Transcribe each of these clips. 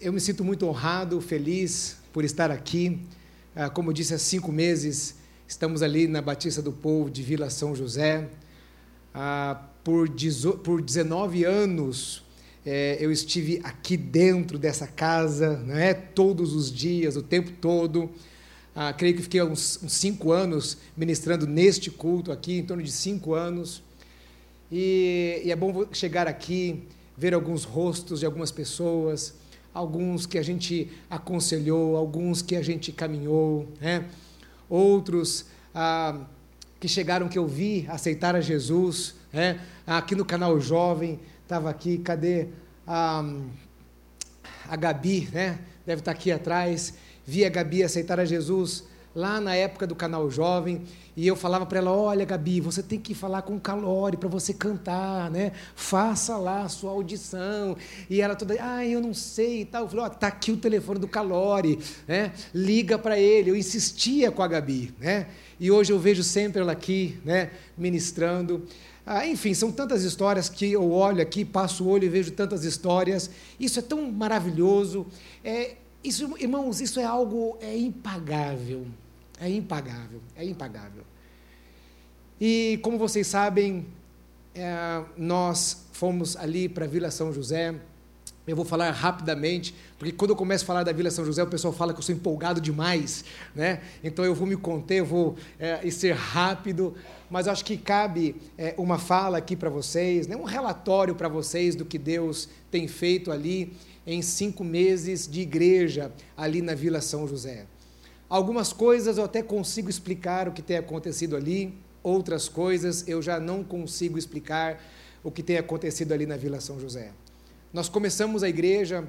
Eu me sinto muito honrado, feliz por estar aqui. Ah, como disse, há cinco meses estamos ali na Batista do Povo de Vila São José. Ah, por, por 19 anos é, eu estive aqui dentro dessa casa, né, todos os dias, o tempo todo. Ah, creio que fiquei uns, cinco anos ministrando neste culto aqui, em torno de cinco anos. E é bom chegar aqui, ver alguns rostos de algumas pessoas alguns que a gente aconselhou, alguns que a gente caminhou, né? outros ah, que chegaram que eu vi aceitar a Jesus, né? aqui no canal Jovem, estava aqui, cadê a, a Gabi, né? deve estar aqui atrás, vi a Gabi aceitar a Jesus lá na época do canal Jovem, e eu falava para ela: olha, Gabi, você tem que falar com o Calori para você cantar, né? Faça lá a sua audição. E ela toda, ah, eu não sei e tal. Eu falei: ó, oh, tá aqui o telefone do Calori, né? Liga para ele. Eu insistia com a Gabi, né? E hoje eu vejo sempre ela aqui, né? Ministrando. Ah, enfim, são tantas histórias que eu olho aqui, passo o olho e vejo tantas histórias. Isso é tão maravilhoso. É, isso, irmãos, isso é algo é impagável. É impagável, é impagável. E como vocês sabem, é, nós fomos ali para a Vila São José. Eu vou falar rapidamente, porque quando eu começo a falar da Vila São José, o pessoal fala que eu sou empolgado demais, né? Então eu vou me conter, eu vou é, ser rápido, mas acho que cabe é, uma fala aqui para vocês, né? um relatório para vocês do que Deus tem feito ali em cinco meses de igreja ali na Vila São José. Algumas coisas eu até consigo explicar o que tem acontecido ali, outras coisas eu já não consigo explicar o que tem acontecido ali na Vila São José. Nós começamos a igreja,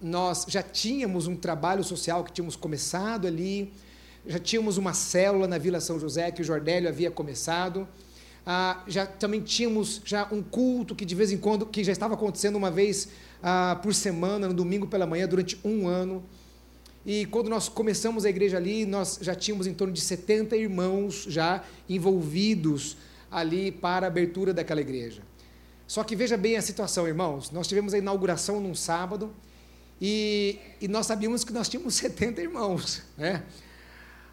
nós já tínhamos um trabalho social que tínhamos começado ali, já tínhamos uma célula na Vila São José que o Jordélio havia começado, ah, já também tínhamos já um culto que de vez em quando, que já estava acontecendo uma vez ah, por semana, no domingo pela manhã, durante um ano. E quando nós começamos a igreja ali, nós já tínhamos em torno de 70 irmãos já envolvidos ali para a abertura daquela igreja. Só que veja bem a situação, irmãos. Nós tivemos a inauguração num sábado e, e nós sabíamos que nós tínhamos 70 irmãos, né?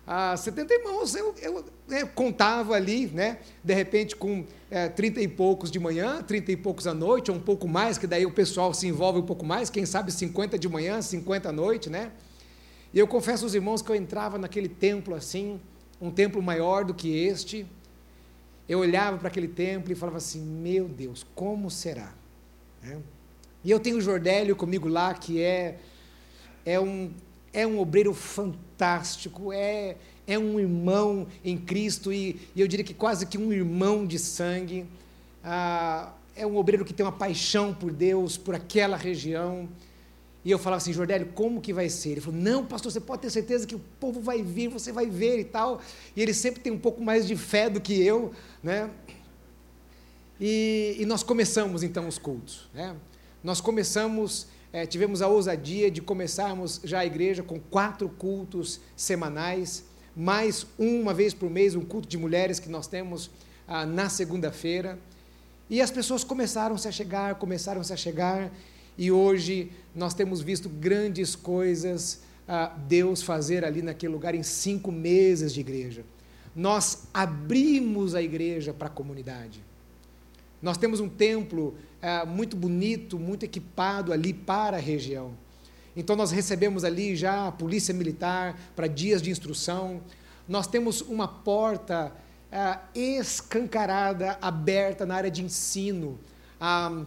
Ah, 70 irmãos, eu, eu né, contava ali, né, de repente com é, 30 e poucos de manhã, 30 e poucos à noite, ou um pouco mais, que daí o pessoal se envolve um pouco mais, quem sabe 50 de manhã, 50 à noite, né? E eu confesso aos irmãos que eu entrava naquele templo assim, um templo maior do que este, eu olhava para aquele templo e falava assim: meu Deus, como será? É. E eu tenho o Jordélio comigo lá, que é, é, um, é um obreiro fantástico, é, é um irmão em Cristo, e, e eu diria que quase que um irmão de sangue. Ah, é um obreiro que tem uma paixão por Deus, por aquela região. E eu falava assim, Jordélio, como que vai ser? Ele falou, não, pastor, você pode ter certeza que o povo vai vir, você vai ver e tal. E ele sempre tem um pouco mais de fé do que eu, né? E, e nós começamos então os cultos, né? Nós começamos, é, tivemos a ousadia de começarmos já a igreja com quatro cultos semanais, mais uma vez por mês um culto de mulheres que nós temos ah, na segunda-feira. E as pessoas começaram-se a chegar, começaram-se a chegar, e hoje nós temos visto grandes coisas ah, Deus fazer ali naquele lugar em cinco meses de igreja. Nós abrimos a igreja para a comunidade. Nós temos um templo ah, muito bonito, muito equipado ali para a região. Então nós recebemos ali já a polícia militar para dias de instrução. Nós temos uma porta ah, escancarada, aberta na área de ensino. Ah,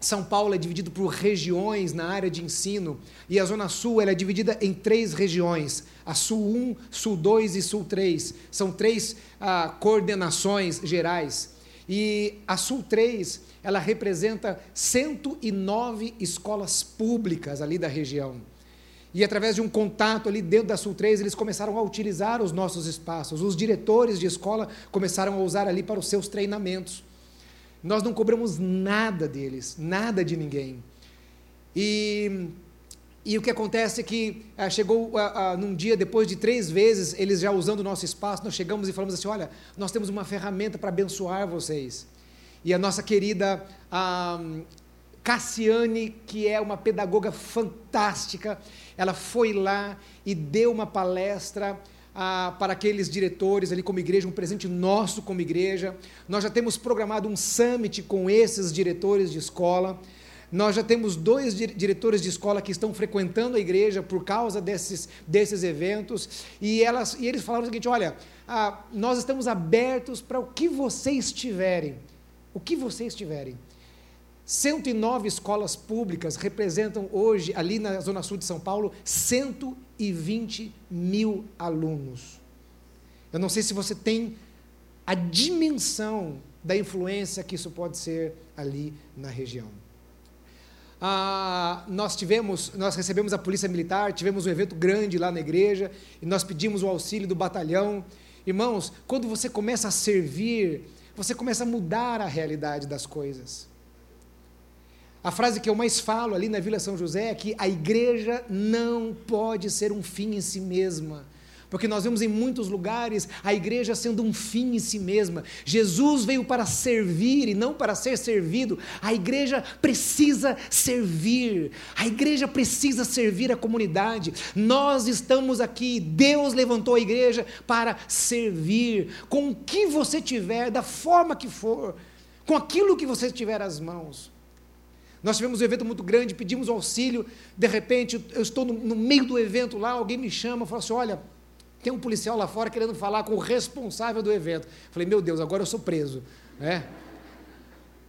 são Paulo é dividido por regiões na área de ensino e a Zona Sul é dividida em três regiões: a Sul 1, Sul 2 e Sul 3. São três ah, coordenações gerais. E a Sul 3 ela representa 109 escolas públicas ali da região. E através de um contato ali dentro da Sul 3, eles começaram a utilizar os nossos espaços. Os diretores de escola começaram a usar ali para os seus treinamentos. Nós não cobramos nada deles, nada de ninguém. E, e o que acontece é que ah, chegou ah, ah, num dia, depois de três vezes, eles já usando o nosso espaço, nós chegamos e falamos assim: olha, nós temos uma ferramenta para abençoar vocês. E a nossa querida Cassiane, que é uma pedagoga fantástica, ela foi lá e deu uma palestra ah, para aqueles diretores ali como igreja, um presente nosso como igreja. Nós já temos programado um summit com esses diretores de escola. Nós já temos dois diretores de escola que estão frequentando a igreja por causa desses, desses eventos, e, elas, e eles falaram o seguinte: olha, ah, nós estamos abertos para o que vocês tiverem. O que vocês tiverem. 109 escolas públicas representam hoje, ali na Zona Sul de São Paulo, 120 mil alunos. Eu não sei se você tem a dimensão da influência que isso pode ser ali na região. Ah, nós tivemos, nós recebemos a polícia militar, tivemos um evento grande lá na igreja e nós pedimos o auxílio do batalhão. Irmãos, quando você começa a servir, você começa a mudar a realidade das coisas. A frase que eu mais falo ali na Vila São José é que a igreja não pode ser um fim em si mesma. Porque nós vemos em muitos lugares a igreja sendo um fim em si mesma. Jesus veio para servir e não para ser servido. A igreja precisa servir. A igreja precisa servir a comunidade. Nós estamos aqui, Deus levantou a igreja para servir. Com o que você tiver, da forma que for, com aquilo que você tiver às mãos. Nós tivemos um evento muito grande, pedimos auxílio, de repente eu estou no, no meio do evento lá, alguém me chama, fala assim: olha, tem um policial lá fora querendo falar com o responsável do evento. Falei, meu Deus, agora eu sou preso. Né?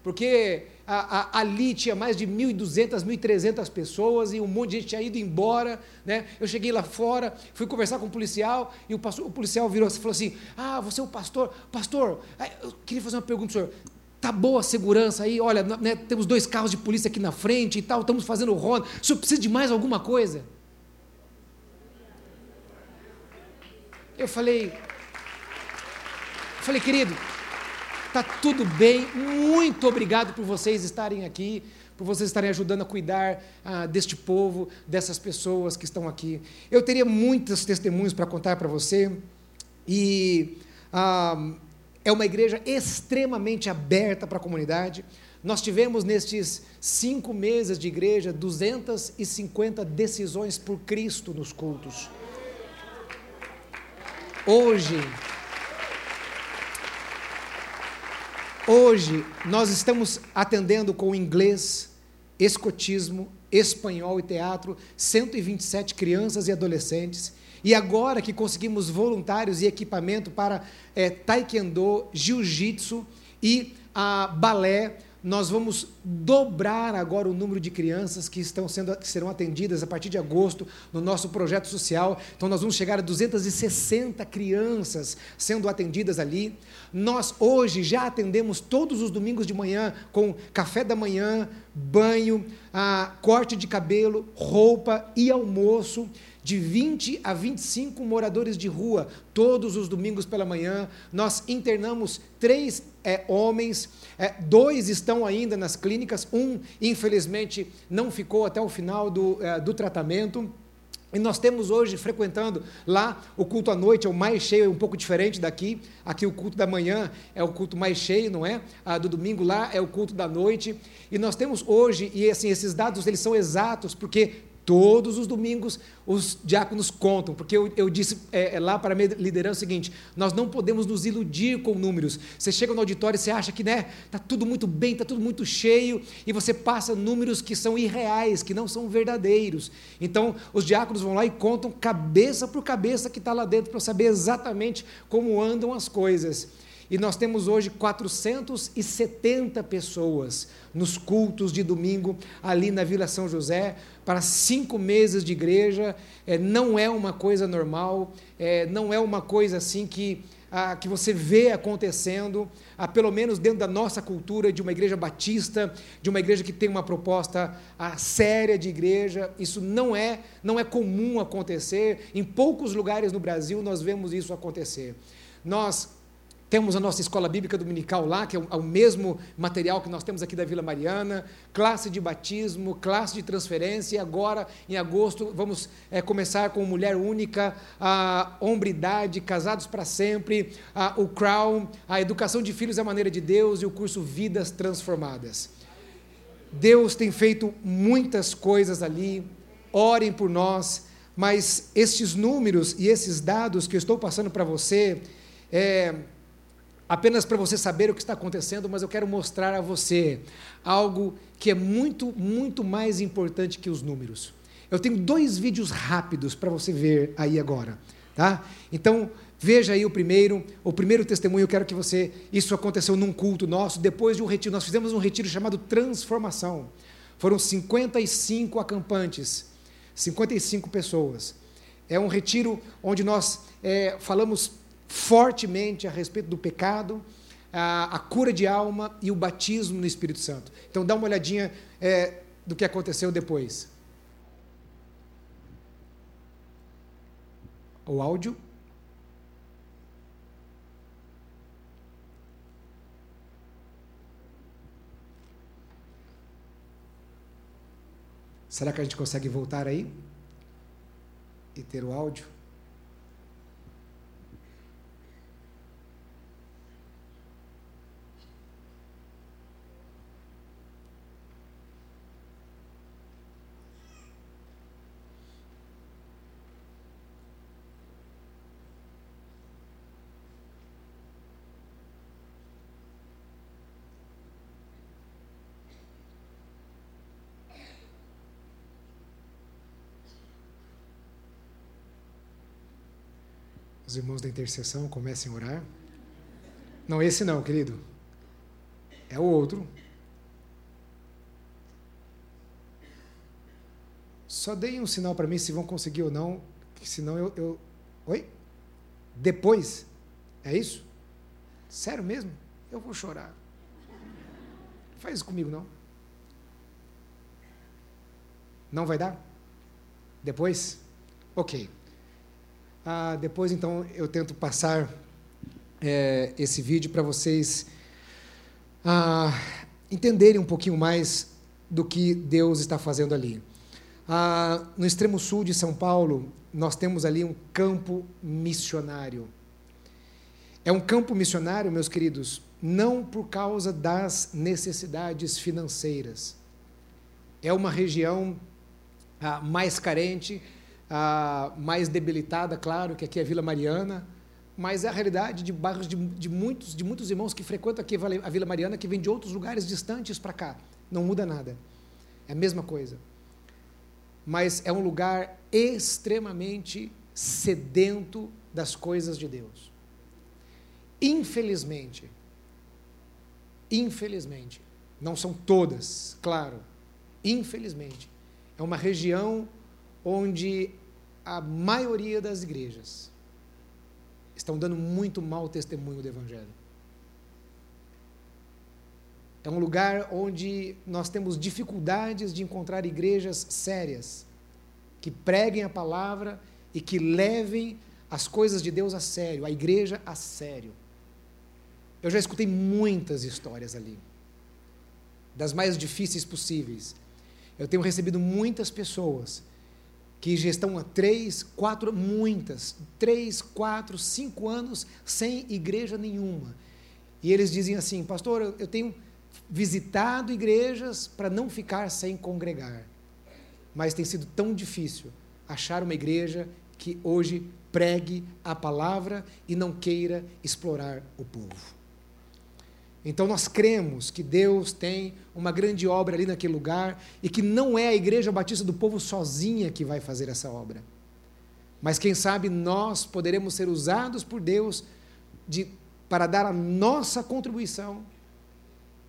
Porque a, a, ali tinha mais de 1.200, 1.300 pessoas e um monte de gente tinha ido embora. Né? Eu cheguei lá fora, fui conversar com o policial e o, pastor, o policial virou e falou assim: Ah, você é o pastor? Pastor, eu queria fazer uma pergunta para o senhor tá boa a segurança aí, olha, né, temos dois carros de polícia aqui na frente e tal, estamos fazendo ronda, o senhor precisa de mais alguma coisa? Eu falei, falei, querido, tá tudo bem, muito obrigado por vocês estarem aqui, por vocês estarem ajudando a cuidar ah, deste povo, dessas pessoas que estão aqui. Eu teria muitos testemunhos para contar para você, e ah, é uma igreja extremamente aberta para a comunidade. Nós tivemos nestes cinco meses de igreja 250 decisões por Cristo nos cultos. Hoje, hoje nós estamos atendendo com inglês, escotismo, espanhol e teatro 127 crianças e adolescentes e agora que conseguimos voluntários e equipamento para é, taekwondo, jiu-jitsu e a balé, nós vamos dobrar agora o número de crianças que estão sendo que serão atendidas a partir de agosto no nosso projeto social. Então nós vamos chegar a 260 crianças sendo atendidas ali. Nós hoje já atendemos todos os domingos de manhã com café da manhã, banho, a corte de cabelo, roupa e almoço de 20 a 25 moradores de rua, todos os domingos pela manhã. Nós internamos três é, homens, é, dois estão ainda nas clínicas, um, infelizmente, não ficou até o final do, é, do tratamento. E nós temos hoje frequentando lá o culto à noite, é o mais cheio, é um pouco diferente daqui. Aqui o culto da manhã é o culto mais cheio, não é? Ah, do domingo lá é o culto da noite. E nós temos hoje, e assim, esses dados eles são exatos, porque Todos os domingos os diáconos contam, porque eu, eu disse é, é lá para a minha liderança o seguinte: nós não podemos nos iludir com números. Você chega no auditório e você acha que né, está tudo muito bem, está tudo muito cheio, e você passa números que são irreais, que não são verdadeiros. Então, os diáconos vão lá e contam cabeça por cabeça que está lá dentro para saber exatamente como andam as coisas. E nós temos hoje 470 pessoas nos cultos de domingo ali na Vila São José, para cinco meses de igreja. É, não é uma coisa normal, é, não é uma coisa assim que, ah, que você vê acontecendo, ah, pelo menos dentro da nossa cultura de uma igreja batista, de uma igreja que tem uma proposta ah, séria de igreja. Isso não é, não é comum acontecer. Em poucos lugares no Brasil nós vemos isso acontecer. Nós temos a nossa escola bíblica dominical lá, que é o, é o, mesmo material que nós temos aqui da Vila Mariana, classe de batismo, classe de transferência, e agora, em agosto, vamos é, começar com mulher única, a hombridade, casados para sempre, a, o Crown, a educação de filhos à maneira de Deus e o curso Vidas Transformadas. Deus tem feito muitas coisas ali, orem por nós, mas estes números e esses dados que eu estou passando para você, é apenas para você saber o que está acontecendo, mas eu quero mostrar a você algo que é muito, muito mais importante que os números. Eu tenho dois vídeos rápidos para você ver aí agora, tá? Então, veja aí o primeiro, o primeiro testemunho, eu quero que você, isso aconteceu num culto nosso, depois de um retiro, nós fizemos um retiro chamado Transformação. Foram 55 acampantes, 55 pessoas. É um retiro onde nós é, falamos fortemente a respeito do pecado, a, a, cura de alma e o batismo no Espírito Santo. Então, dá uma olhadinha é, do que aconteceu depois. O áudio. Será que a gente consegue voltar aí? E ter o áudio? Os irmãos da intercessão comecem a orar. Não, esse não, querido. É o outro. Só deem um sinal para mim se vão conseguir ou não, senão eu, eu. Oi? Depois? É isso? Sério mesmo? Eu vou chorar. Faz isso comigo, não. Não vai dar? Depois? Ok. Ah, depois, então, eu tento passar é, esse vídeo para vocês ah, entenderem um pouquinho mais do que Deus está fazendo ali. Ah, no extremo sul de São Paulo, nós temos ali um campo missionário. É um campo missionário, meus queridos, não por causa das necessidades financeiras. É uma região ah, mais carente, ah, mais debilitada, claro, que aqui é a Vila Mariana, mas é a realidade de bairros de, de, muitos, de muitos irmãos que frequentam aqui a Vila Mariana, que vêm de outros lugares distantes para cá. Não muda nada. É a mesma coisa. Mas é um lugar extremamente sedento das coisas de Deus. Infelizmente, infelizmente, não são todas, claro, infelizmente, é uma região onde a maioria das igrejas estão dando muito mau testemunho do Evangelho. É um lugar onde nós temos dificuldades de encontrar igrejas sérias, que preguem a palavra e que levem as coisas de Deus a sério, a igreja a sério. Eu já escutei muitas histórias ali, das mais difíceis possíveis. Eu tenho recebido muitas pessoas que já estão há três, quatro, muitas, três, quatro, cinco anos sem igreja nenhuma. E eles dizem assim, pastor, eu tenho visitado igrejas para não ficar sem congregar. Mas tem sido tão difícil achar uma igreja que hoje pregue a palavra e não queira explorar o povo. Então nós cremos que Deus tem uma grande obra ali naquele lugar e que não é a Igreja Batista do Povo sozinha que vai fazer essa obra. Mas quem sabe nós poderemos ser usados por Deus de, para dar a nossa contribuição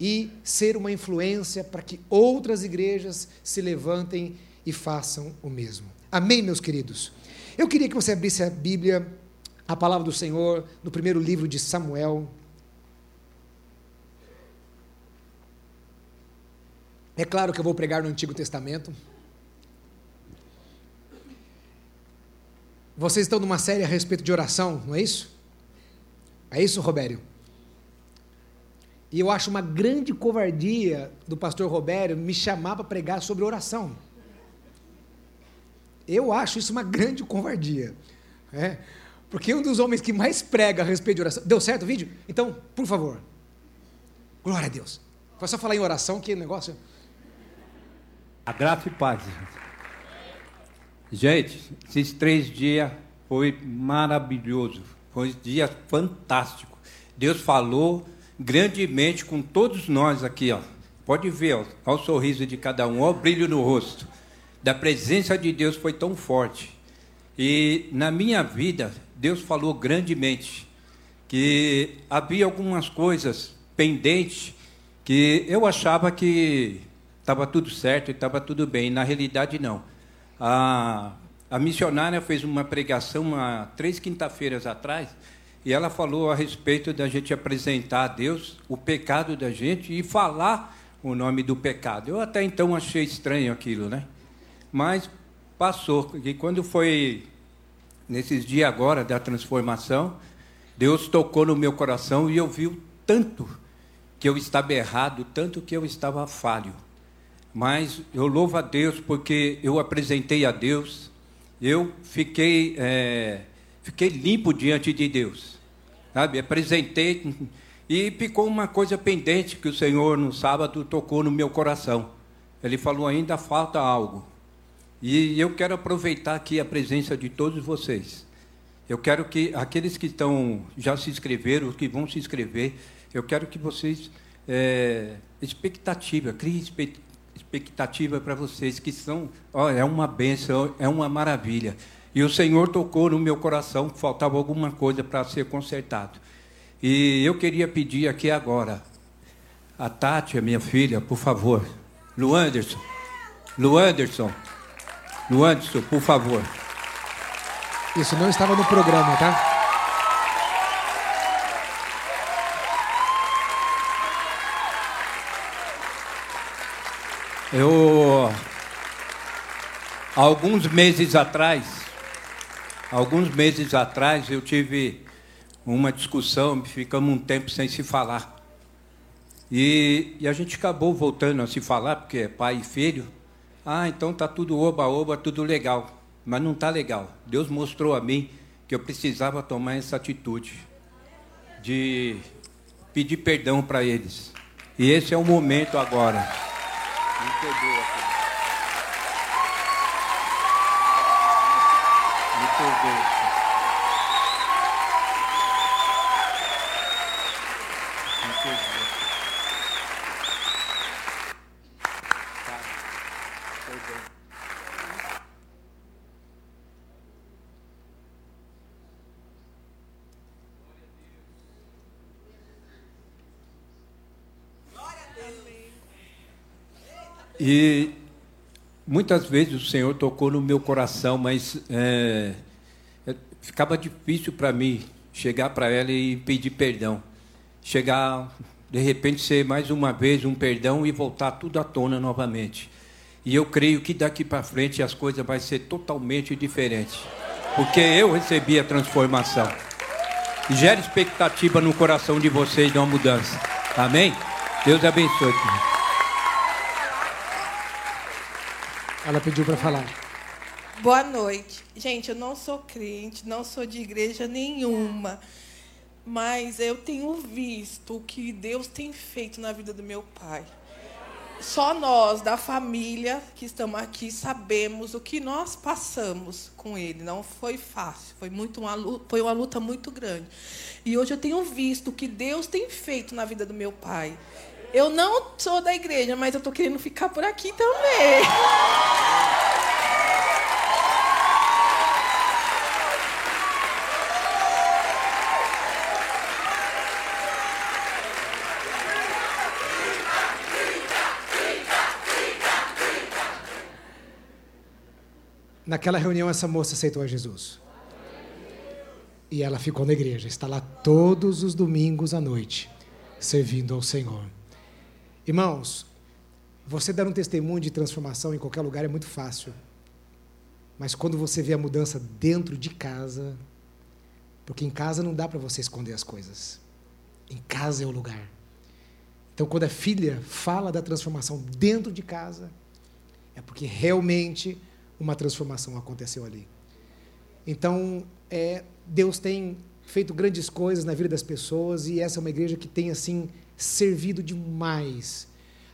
e ser uma influência para que outras igrejas se levantem e façam o mesmo. Amém, meus queridos? Eu queria que você abrisse a Bíblia, a palavra do Senhor, no primeiro livro de Samuel. É claro que eu vou pregar no Antigo Testamento. Vocês estão numa série a respeito de oração, não é isso? É isso, Robério? E eu acho uma grande covardia do pastor Robério me chamar para pregar sobre oração. Eu acho isso uma grande covardia. É? Porque um dos homens que mais prega a respeito de oração. Deu certo o vídeo? Então, por favor. Glória a Deus. Foi só falar em oração que negócio. A graça e paz. Gente, esses três dias foi maravilhoso. Foi um dia fantástico. Deus falou grandemente com todos nós aqui, ó. Pode ver, ó, ó o sorriso de cada um, ó o brilho no rosto. Da presença de Deus foi tão forte. E na minha vida, Deus falou grandemente que havia algumas coisas pendentes que eu achava que estava tudo certo e estava tudo bem. Na realidade, não. A, a missionária fez uma pregação há três quinta-feiras atrás e ela falou a respeito da gente apresentar a Deus o pecado da gente e falar o nome do pecado. Eu até então achei estranho aquilo, né? Mas passou. E quando foi nesses dias agora da transformação, Deus tocou no meu coração e eu vi o tanto que eu estava errado, tanto que eu estava falho. Mas eu louvo a Deus porque eu apresentei a Deus, eu fiquei, é, fiquei limpo diante de Deus. Sabe? Apresentei e ficou uma coisa pendente que o Senhor no sábado tocou no meu coração. Ele falou: ainda falta algo. E eu quero aproveitar aqui a presença de todos vocês. Eu quero que aqueles que estão já se inscreveram, que vão se inscrever, eu quero que vocês é, expectativa, criem expectativa para vocês que são, ó, é uma benção, é uma maravilha. E o Senhor tocou no meu coração faltava alguma coisa para ser consertado. E eu queria pedir aqui agora, a Tati, a minha filha, por favor. Lu Anderson. Lu Anderson. Lu Anderson, por favor. Isso não estava no programa, tá? Eu alguns meses atrás, alguns meses atrás eu tive uma discussão, ficamos um tempo sem se falar. E, e a gente acabou voltando a se falar, porque é pai e filho. Ah, então tá tudo oba-oba, tudo legal. Mas não tá legal. Deus mostrou a mim que eu precisava tomar essa atitude de pedir perdão para eles. E esse é o momento agora. Me perdoa, filho. Me perdoa. Me perdoa. Tá. Perdão. E muitas vezes o Senhor tocou no meu coração, mas é, é ficava difícil para mim chegar para ela e pedir perdão. Chegar, de repente, ser mais uma vez um perdão e voltar tudo à tona novamente. E eu creio que daqui para frente as coisas vão ser totalmente diferentes. Porque eu recebi a transformação. Gera expectativa no coração de vocês de uma mudança. Amém? Deus abençoe. Ela pediu para falar. Boa noite. Gente, eu não sou crente, não sou de igreja nenhuma. Mas eu tenho visto o que Deus tem feito na vida do meu pai. Só nós, da família que estamos aqui, sabemos o que nós passamos com ele. Não foi fácil, foi, muito uma, luta, foi uma luta muito grande. E hoje eu tenho visto o que Deus tem feito na vida do meu pai. Eu não sou da igreja, mas eu estou querendo ficar por aqui também. Naquela reunião, essa moça aceitou a Jesus. E ela ficou na igreja, está lá todos os domingos à noite, servindo ao Senhor. Irmãos, você dar um testemunho de transformação em qualquer lugar é muito fácil. Mas quando você vê a mudança dentro de casa, porque em casa não dá para você esconder as coisas. Em casa é o lugar. Então, quando a filha fala da transformação dentro de casa, é porque realmente uma transformação aconteceu ali. Então, é, Deus tem feito grandes coisas na vida das pessoas e essa é uma igreja que tem assim servido demais.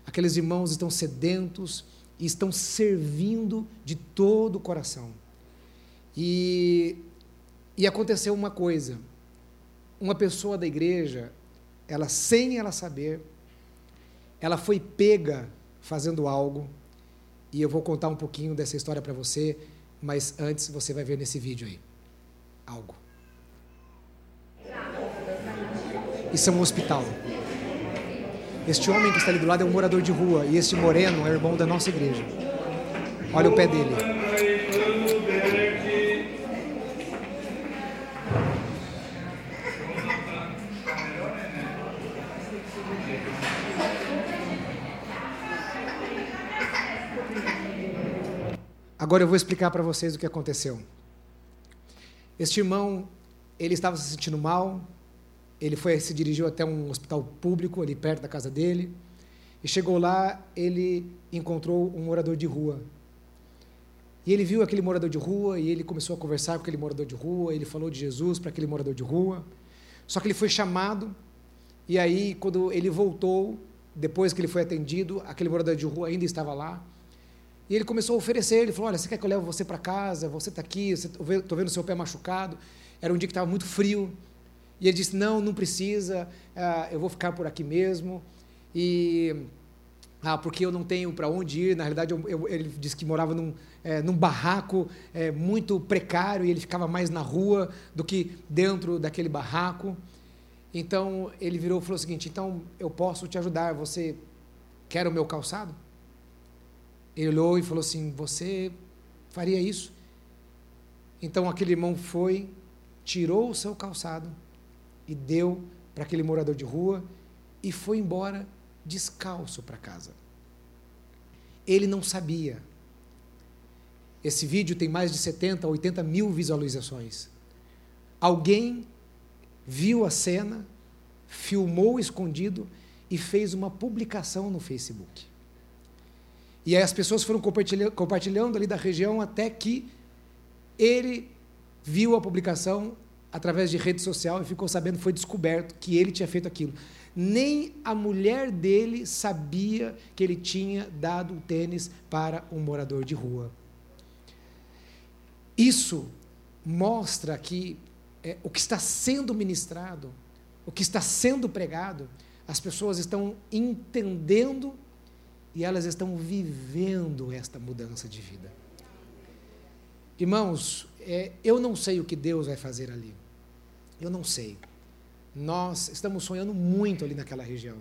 Aqueles irmãos estão sedentos e estão servindo de todo o coração. E, e aconteceu uma coisa: uma pessoa da igreja, ela sem ela saber, ela foi pega fazendo algo, e eu vou contar um pouquinho dessa história para você, mas antes você vai ver nesse vídeo aí algo. Isso é um hospital. Este homem que está ali do lado é um morador de rua e este moreno é irmão da nossa igreja. Olha o pé dele. Agora eu vou explicar para vocês o que aconteceu. Este irmão, ele estava se sentindo mal, ele foi se dirigiu até um hospital público ali perto da casa dele. E chegou lá ele encontrou um morador de rua. E ele viu aquele morador de rua e ele começou a conversar com aquele morador de rua. Ele falou de Jesus para aquele morador de rua. Só que ele foi chamado e aí quando ele voltou depois que ele foi atendido aquele morador de rua ainda estava lá. E ele começou a oferecer. Ele falou olha você quer que eu leve você para casa? Você está aqui estou vendo seu pé machucado. Era um dia que estava muito frio e ele disse: Não, não precisa, uh, eu vou ficar por aqui mesmo. E ah, porque eu não tenho para onde ir. Na realidade, eu, eu, ele disse que morava num, é, num barraco é, muito precário e ele ficava mais na rua do que dentro daquele barraco. Então ele virou e falou o seguinte: Então eu posso te ajudar, você quer o meu calçado? Ele olhou e falou assim: Você faria isso? Então aquele irmão foi, tirou o seu calçado e deu para aquele morador de rua e foi embora descalço para casa. Ele não sabia. Esse vídeo tem mais de 70, 80 mil visualizações. Alguém viu a cena, filmou escondido e fez uma publicação no Facebook. E aí as pessoas foram compartilhando, compartilhando ali da região até que ele viu a publicação, através de rede social e ficou sabendo, foi descoberto que ele tinha feito aquilo. Nem a mulher dele sabia que ele tinha dado o tênis para um morador de rua. Isso mostra que é, o que está sendo ministrado, o que está sendo pregado, as pessoas estão entendendo e elas estão vivendo esta mudança de vida. Irmãos, é, eu não sei o que Deus vai fazer ali. Eu não sei. Nós estamos sonhando muito ali naquela região.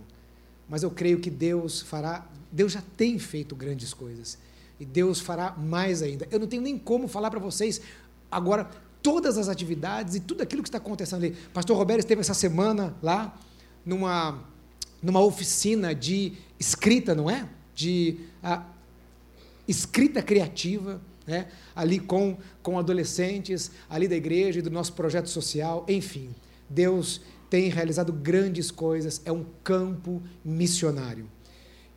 Mas eu creio que Deus fará. Deus já tem feito grandes coisas. E Deus fará mais ainda. Eu não tenho nem como falar para vocês agora todas as atividades e tudo aquilo que está acontecendo ali. Pastor Roberto esteve essa semana lá numa, numa oficina de escrita, não é? De a, escrita criativa né? ali com, com adolescentes, ali da igreja e do nosso projeto social, enfim. Deus tem realizado grandes coisas, é um campo missionário.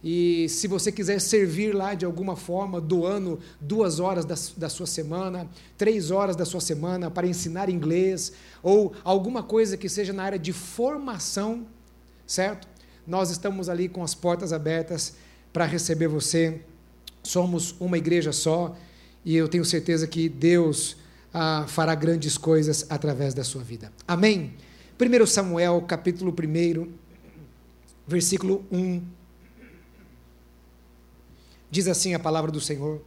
E se você quiser servir lá de alguma forma, doando duas horas da, da sua semana, três horas da sua semana para ensinar inglês, ou alguma coisa que seja na área de formação, certo? Nós estamos ali com as portas abertas para receber você. Somos uma igreja só e eu tenho certeza que Deus ah, fará grandes coisas através da sua vida. Amém? 1 Samuel, capítulo 1, versículo 1. Diz assim a palavra do Senhor.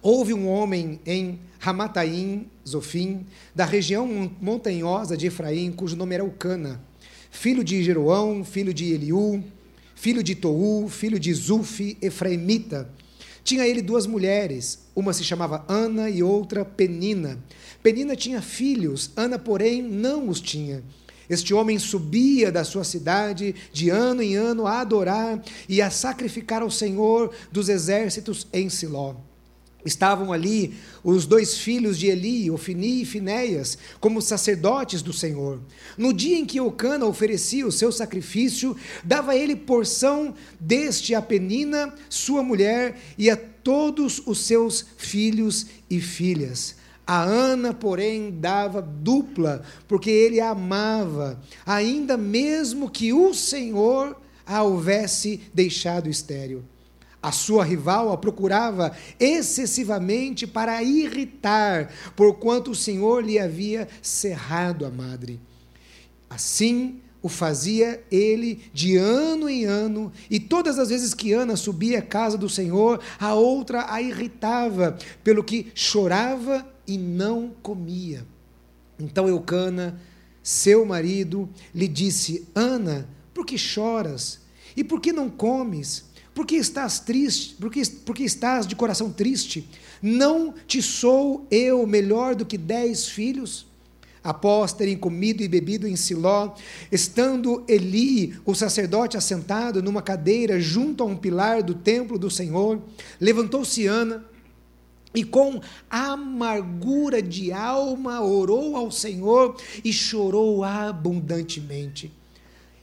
Houve um homem em Ramataim, Zofim, da região montanhosa de Efraim, cujo nome era Ucana, filho de Jeroão, filho de Eliú, filho de Tou, filho de Zufi, efraimita, tinha ele duas mulheres, uma se chamava Ana e outra Penina. Penina tinha filhos, Ana, porém, não os tinha. Este homem subia da sua cidade de ano em ano a adorar e a sacrificar ao Senhor dos exércitos em Siló. Estavam ali os dois filhos de Eli, Ofini e Finéias, como sacerdotes do Senhor. No dia em que Eucana oferecia o seu sacrifício, dava ele porção deste a Penina, sua mulher, e a todos os seus filhos e filhas. A Ana, porém, dava dupla, porque ele a amava, ainda mesmo que o Senhor a houvesse deixado estéril. A sua rival a procurava excessivamente para irritar, porquanto o Senhor lhe havia cerrado a madre. Assim, o fazia ele de ano em ano, e todas as vezes que Ana subia à casa do Senhor, a outra a irritava, pelo que chorava e não comia. Então Eucana, seu marido, lhe disse: Ana, por que choras? E por que não comes? Por que estás triste? Por que, por que estás de coração triste? Não te sou eu melhor do que dez filhos? após terem comido e bebido em Siló, estando Eli, o sacerdote, assentado numa cadeira junto a um pilar do templo do Senhor, levantou-se Ana e com amargura de alma orou ao Senhor e chorou abundantemente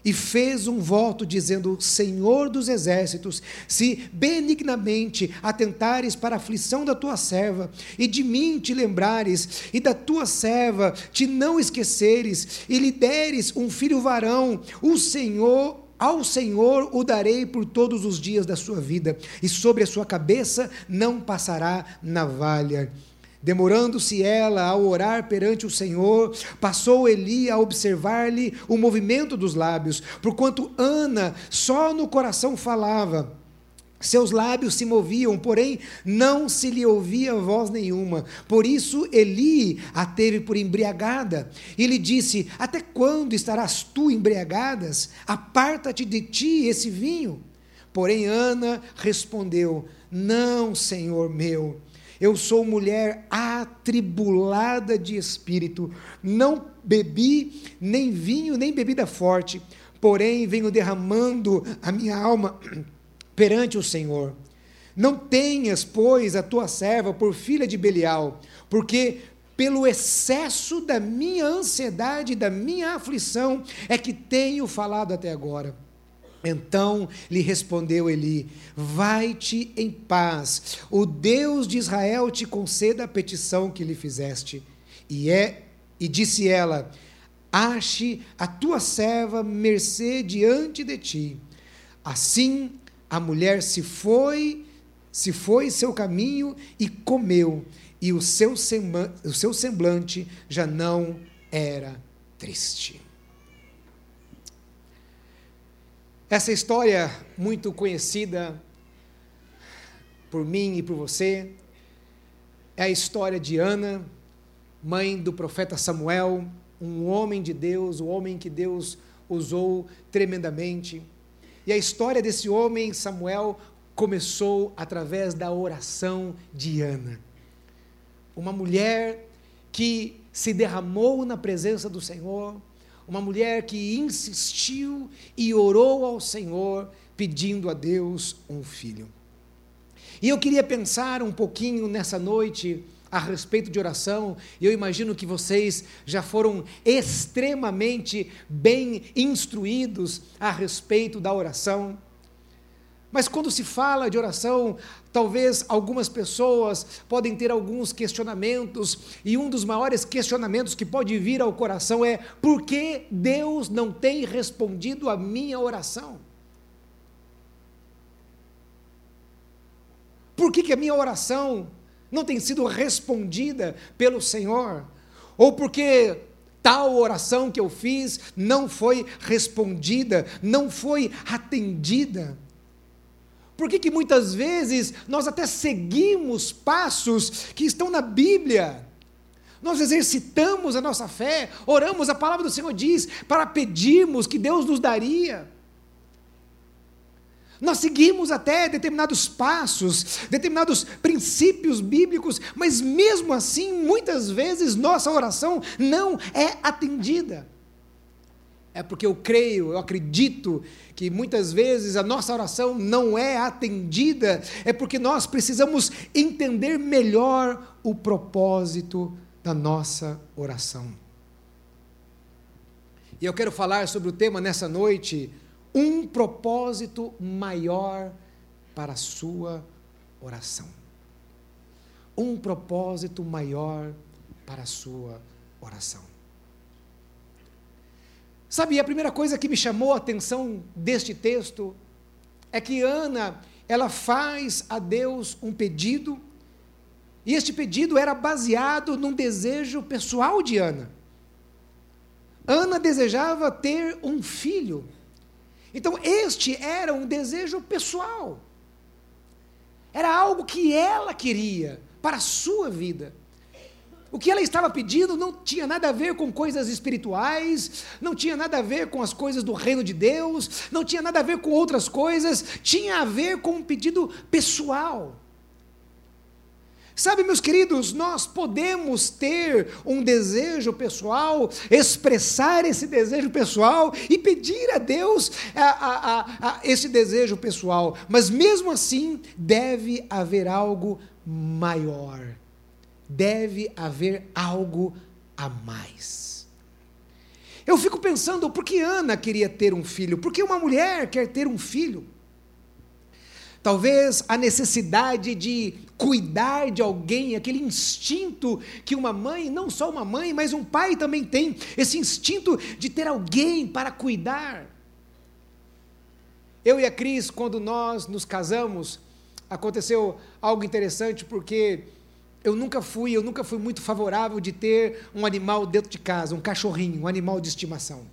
e fez um voto dizendo: Senhor dos exércitos, se benignamente atentares para a aflição da tua serva, e de mim te lembrares, e da tua serva te não esqueceres, e lhe deres um filho varão, o Senhor ao Senhor o darei por todos os dias da sua vida, e sobre a sua cabeça não passará navalha. Demorando-se ela a orar perante o Senhor, passou Eli a observar-lhe o movimento dos lábios, porquanto Ana só no coração falava. Seus lábios se moviam, porém não se lhe ouvia voz nenhuma. Por isso Eli a teve por embriagada e lhe disse: Até quando estarás tu embriagadas? Aparta-te de ti esse vinho. Porém Ana respondeu: Não, Senhor meu eu sou mulher atribulada de espírito, não bebi nem vinho, nem bebida forte, porém venho derramando a minha alma perante o Senhor. Não tenhas, pois, a tua serva por filha de Belial, porque pelo excesso da minha ansiedade, da minha aflição, é que tenho falado até agora. Então lhe respondeu Eli: Vai-te em paz, o Deus de Israel te conceda a petição que lhe fizeste. E é e disse ela: Ache a tua serva mercê diante de ti. Assim a mulher se foi, se foi seu caminho e comeu, e o seu semblante, já não era triste. Essa história muito conhecida por mim e por você é a história de Ana, mãe do profeta Samuel, um homem de Deus, o um homem que Deus usou tremendamente. E a história desse homem, Samuel, começou através da oração de Ana. Uma mulher que se derramou na presença do Senhor, uma mulher que insistiu e orou ao Senhor, pedindo a Deus um filho. E eu queria pensar um pouquinho nessa noite a respeito de oração, e eu imagino que vocês já foram extremamente bem instruídos a respeito da oração. Mas quando se fala de oração, talvez algumas pessoas podem ter alguns questionamentos, e um dos maiores questionamentos que pode vir ao coração é: por que Deus não tem respondido a minha oração? Por que, que a minha oração não tem sido respondida pelo Senhor? Ou porque tal oração que eu fiz não foi respondida, não foi atendida? Por que, que muitas vezes nós até seguimos passos que estão na Bíblia? Nós exercitamos a nossa fé, oramos, a palavra do Senhor diz, para pedirmos que Deus nos daria. Nós seguimos até determinados passos, determinados princípios bíblicos, mas mesmo assim, muitas vezes nossa oração não é atendida. É porque eu creio, eu acredito que muitas vezes a nossa oração não é atendida, é porque nós precisamos entender melhor o propósito da nossa oração. E eu quero falar sobre o tema nessa noite, um propósito maior para a sua oração. Um propósito maior para a sua oração. Sabe, a primeira coisa que me chamou a atenção deste texto é que Ana, ela faz a Deus um pedido, e este pedido era baseado num desejo pessoal de Ana. Ana desejava ter um filho. Então, este era um desejo pessoal. Era algo que ela queria para a sua vida. O que ela estava pedindo não tinha nada a ver com coisas espirituais, não tinha nada a ver com as coisas do reino de Deus, não tinha nada a ver com outras coisas, tinha a ver com um pedido pessoal. Sabe, meus queridos, nós podemos ter um desejo pessoal, expressar esse desejo pessoal e pedir a Deus a, a, a, esse desejo pessoal, mas mesmo assim deve haver algo maior, deve haver algo a mais. Eu fico pensando, por que Ana queria ter um filho? Por que uma mulher quer ter um filho? Talvez a necessidade de cuidar de alguém, aquele instinto que uma mãe, não só uma mãe, mas um pai também tem, esse instinto de ter alguém para cuidar. Eu e a Cris, quando nós nos casamos, aconteceu algo interessante porque eu nunca fui, eu nunca fui muito favorável de ter um animal dentro de casa, um cachorrinho, um animal de estimação.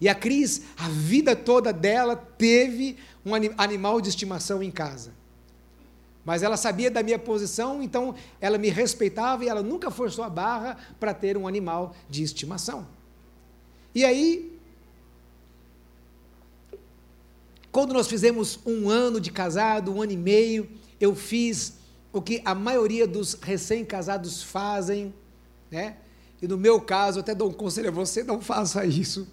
E a Cris, a vida toda dela teve um animal de estimação em casa. Mas ela sabia da minha posição, então ela me respeitava e ela nunca forçou a barra para ter um animal de estimação. E aí, quando nós fizemos um ano de casado, um ano e meio, eu fiz o que a maioria dos recém-casados fazem, né? E no meu caso, até dou um conselho a você, não faça isso.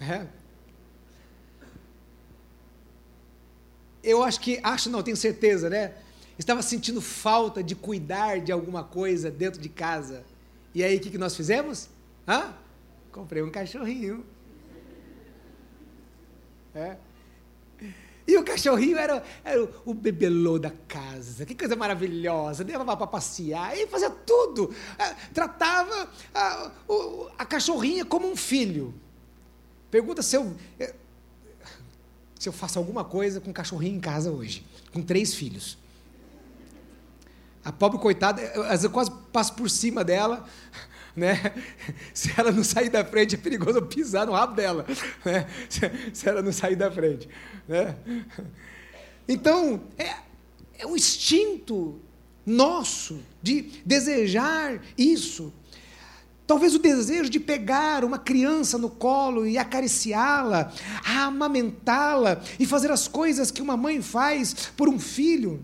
É. Eu acho que, acho não, tenho certeza, né? Estava sentindo falta de cuidar de alguma coisa dentro de casa. E aí, o que, que nós fizemos? Hã? Comprei um cachorrinho. É. E o cachorrinho era, era o, bebelô da casa. Que coisa maravilhosa. Levava para passear. E fazia tudo. É, tratava a, a cachorrinha como um filho. Pergunta se eu, eh, se eu faço alguma coisa com um cachorrinho em casa hoje, com três filhos. A pobre coitada, eu, vezes eu quase passo por cima dela, né? Se ela não sair da frente, é perigoso pisar no rabo dela, né? Se ela não sair da frente, né? Então, é, é um instinto nosso de desejar isso. Talvez o desejo de pegar uma criança no colo e acariciá-la, amamentá-la e fazer as coisas que uma mãe faz por um filho.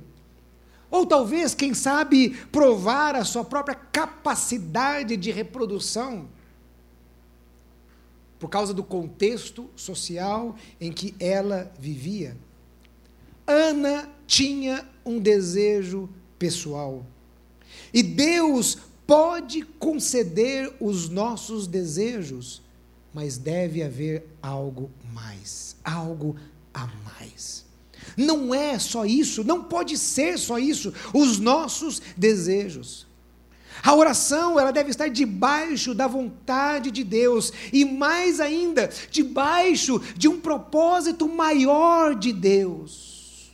Ou talvez, quem sabe, provar a sua própria capacidade de reprodução, por causa do contexto social em que ela vivia. Ana tinha um desejo pessoal. E Deus pode conceder os nossos desejos, mas deve haver algo mais, algo a mais. Não é só isso, não pode ser só isso, os nossos desejos. A oração, ela deve estar debaixo da vontade de Deus e mais ainda, debaixo de um propósito maior de Deus.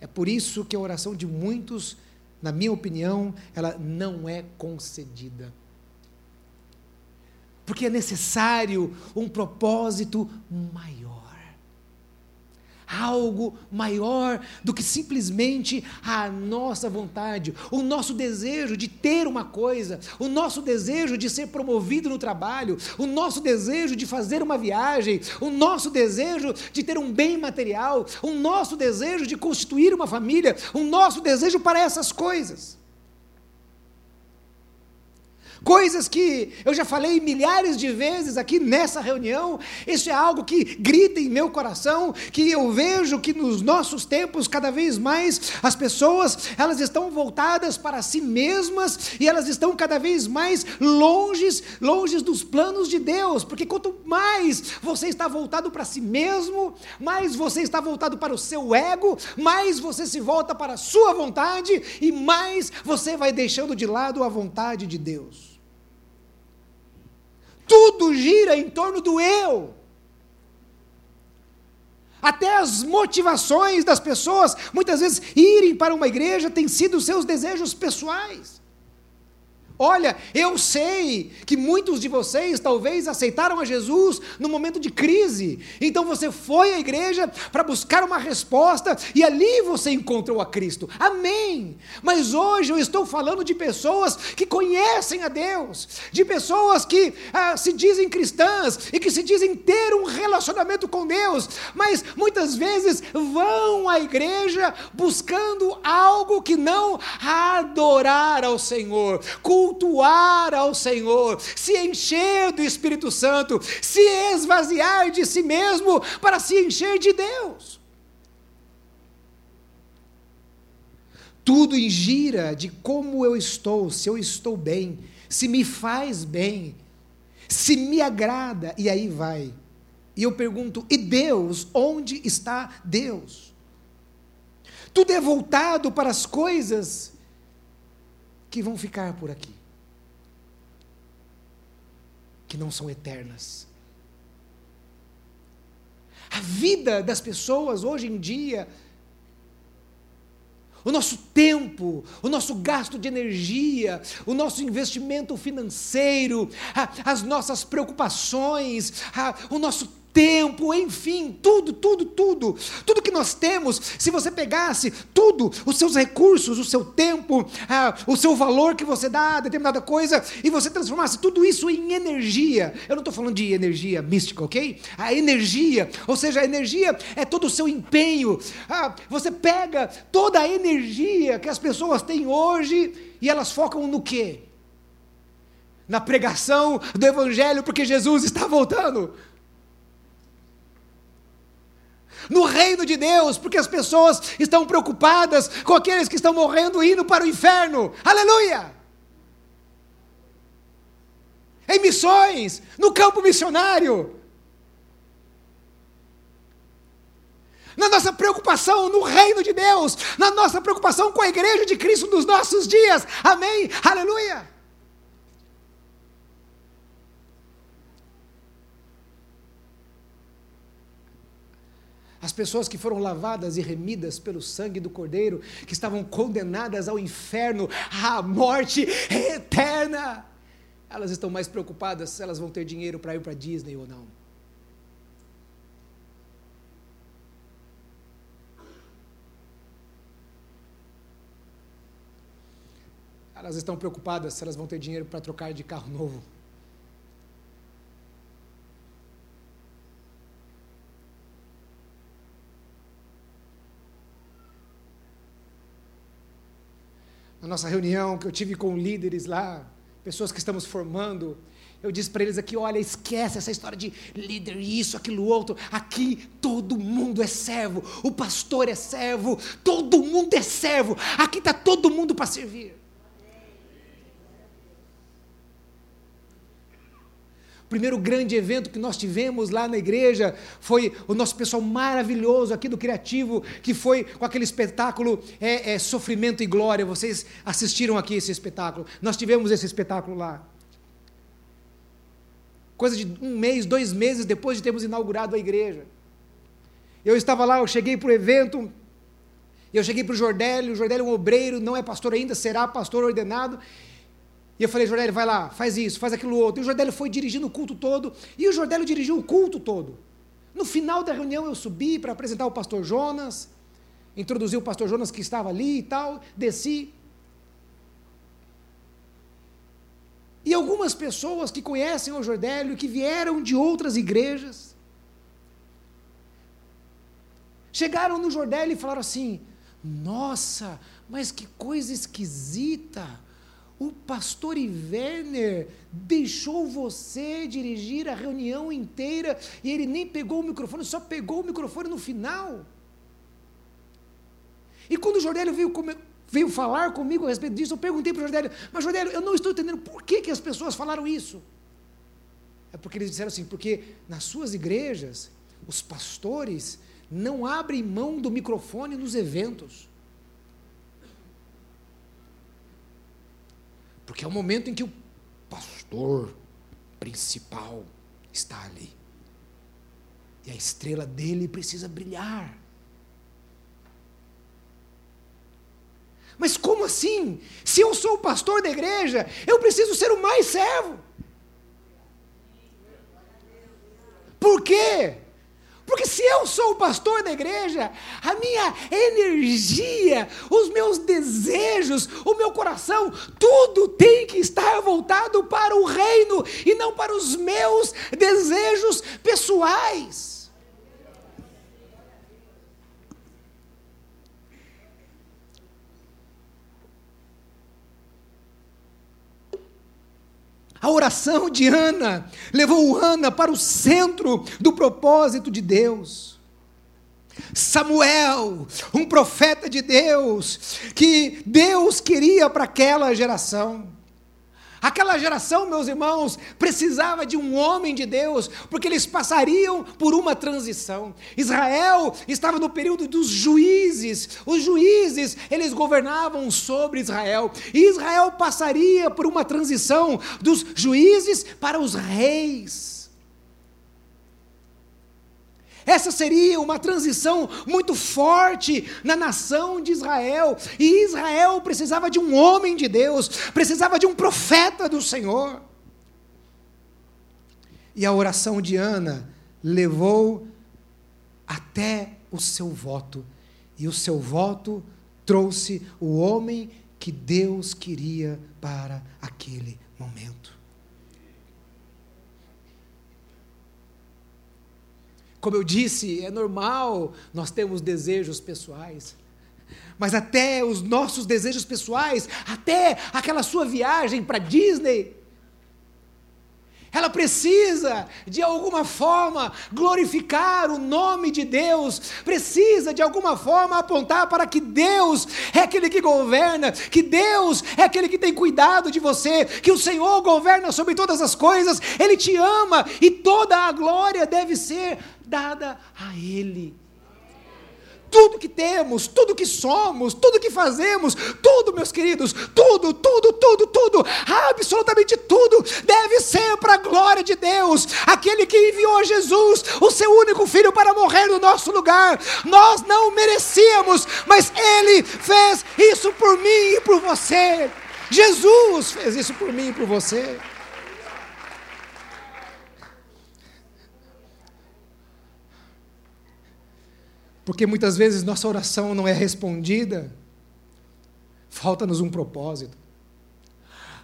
É por isso que a oração de muitos na minha opinião, ela não é concedida. Porque é necessário um propósito maior algo maior do que simplesmente a nossa vontade, o nosso desejo de ter uma coisa, o nosso desejo de ser promovido no trabalho, o nosso desejo de fazer uma viagem, o nosso desejo de ter um bem material, o nosso desejo de constituir uma família, o nosso desejo para essas coisas. Coisas que eu já falei milhares de vezes aqui nessa reunião, isso é algo que grita em meu coração, que eu vejo que nos nossos tempos, cada vez mais, as pessoas, elas estão voltadas para si mesmas e elas estão cada vez mais longe, longe dos planos de Deus, porque quanto mais você está voltado para si mesmo, mais você está voltado para o seu ego, mais você se volta para a sua vontade e mais você vai deixando de lado a vontade de Deus. Tudo gira em torno do eu. Até as motivações das pessoas, muitas vezes, irem para uma igreja, têm sido seus desejos pessoais. Olha, eu sei que muitos de vocês talvez aceitaram a Jesus no momento de crise. Então você foi à igreja para buscar uma resposta e ali você encontrou a Cristo. Amém. Mas hoje eu estou falando de pessoas que conhecem a Deus, de pessoas que ah, se dizem cristãs e que se dizem ter um relacionamento com Deus, mas muitas vezes vão à igreja buscando algo que não adorar ao Senhor cultuar ao Senhor, se encher do Espírito Santo, se esvaziar de si mesmo para se encher de Deus. Tudo gira de como eu estou, se eu estou bem, se me faz bem, se me agrada, e aí vai. E eu pergunto: e Deus? Onde está Deus? Tudo é voltado para as coisas que vão ficar por aqui, que não são eternas. A vida das pessoas hoje em dia, o nosso tempo, o nosso gasto de energia, o nosso investimento financeiro, as nossas preocupações, o nosso tempo, enfim, tudo, tudo, tudo, tudo que nós temos, se você pegasse tudo, os seus recursos, o seu tempo, ah, o seu valor que você dá a determinada coisa, e você transformasse tudo isso em energia, eu não estou falando de energia mística, ok? A energia, ou seja, a energia é todo o seu empenho, ah, você pega toda a energia que as pessoas têm hoje e elas focam no quê? Na pregação do Evangelho, porque Jesus está voltando no reino de Deus, porque as pessoas estão preocupadas com aqueles que estão morrendo e indo para o inferno. Aleluia! Em missões, no campo missionário. Na nossa preocupação no reino de Deus, na nossa preocupação com a igreja de Cristo dos nossos dias. Amém? Aleluia! As pessoas que foram lavadas e remidas pelo sangue do Cordeiro, que estavam condenadas ao inferno, à morte eterna, elas estão mais preocupadas se elas vão ter dinheiro para ir para Disney ou não. Elas estão preocupadas se elas vão ter dinheiro para trocar de carro novo. Na nossa reunião que eu tive com líderes lá, pessoas que estamos formando, eu disse para eles aqui: olha, esquece essa história de líder, isso, aquilo, outro. Aqui todo mundo é servo, o pastor é servo, todo mundo é servo. Aqui está todo mundo para servir. Primeiro grande evento que nós tivemos lá na igreja foi o nosso pessoal maravilhoso aqui do Criativo, que foi com aquele espetáculo é, é, Sofrimento e Glória. Vocês assistiram aqui esse espetáculo. Nós tivemos esse espetáculo lá. Coisa de um mês, dois meses depois de termos inaugurado a igreja. Eu estava lá, eu cheguei para o evento, eu cheguei para o Jordélio, o Jordélio é um obreiro, não é pastor ainda, será pastor ordenado. E eu falei, Jordélio, vai lá, faz isso, faz aquilo outro. E o Jordélio foi dirigindo o culto todo, e o Jordélio dirigiu o culto todo. No final da reunião eu subi para apresentar o pastor Jonas, introduzir o pastor Jonas que estava ali e tal, desci. E algumas pessoas que conhecem o Jordélio, que vieram de outras igrejas, chegaram no Jordélio e falaram assim: Nossa, mas que coisa esquisita! O pastor Iverner deixou você dirigir a reunião inteira e ele nem pegou o microfone, só pegou o microfone no final. E quando o Jordélio veio, veio falar comigo a respeito disso, eu perguntei para o Jordélio, mas Jordélio, eu não estou entendendo por que, que as pessoas falaram isso. É porque eles disseram assim, porque nas suas igrejas, os pastores não abrem mão do microfone nos eventos. Porque é o momento em que o pastor principal está ali. E a estrela dele precisa brilhar. Mas como assim? Se eu sou o pastor da igreja, eu preciso ser o mais servo. Por quê? Porque se eu sou o pastor da igreja, a minha energia, os meus desejos, o meu coração, tudo tem que estar voltado para o reino e não para os meus desejos pessoais. A oração de Ana levou Ana para o centro do propósito de Deus. Samuel, um profeta de Deus, que Deus queria para aquela geração. Aquela geração, meus irmãos, precisava de um homem de Deus, porque eles passariam por uma transição. Israel estava no período dos juízes. Os juízes, eles governavam sobre Israel. E Israel passaria por uma transição dos juízes para os reis. Essa seria uma transição muito forte na nação de Israel. E Israel precisava de um homem de Deus, precisava de um profeta do Senhor. E a oração de Ana levou até o seu voto. E o seu voto trouxe o homem que Deus queria para aquele momento. Como eu disse, é normal nós temos desejos pessoais. Mas até os nossos desejos pessoais, até aquela sua viagem para Disney, ela precisa, de alguma forma, glorificar o nome de Deus, precisa, de alguma forma, apontar para que Deus é aquele que governa, que Deus é aquele que tem cuidado de você, que o Senhor governa sobre todas as coisas, Ele te ama e toda a glória deve ser dada a Ele tudo que temos, tudo que somos, tudo que fazemos, tudo, meus queridos, tudo, tudo, tudo, tudo, absolutamente tudo deve ser para a glória de Deus, aquele que enviou Jesus, o seu único filho, para morrer no nosso lugar. Nós não merecíamos, mas Ele fez isso por mim e por você. Jesus fez isso por mim e por você. Porque muitas vezes nossa oração não é respondida, falta-nos um propósito.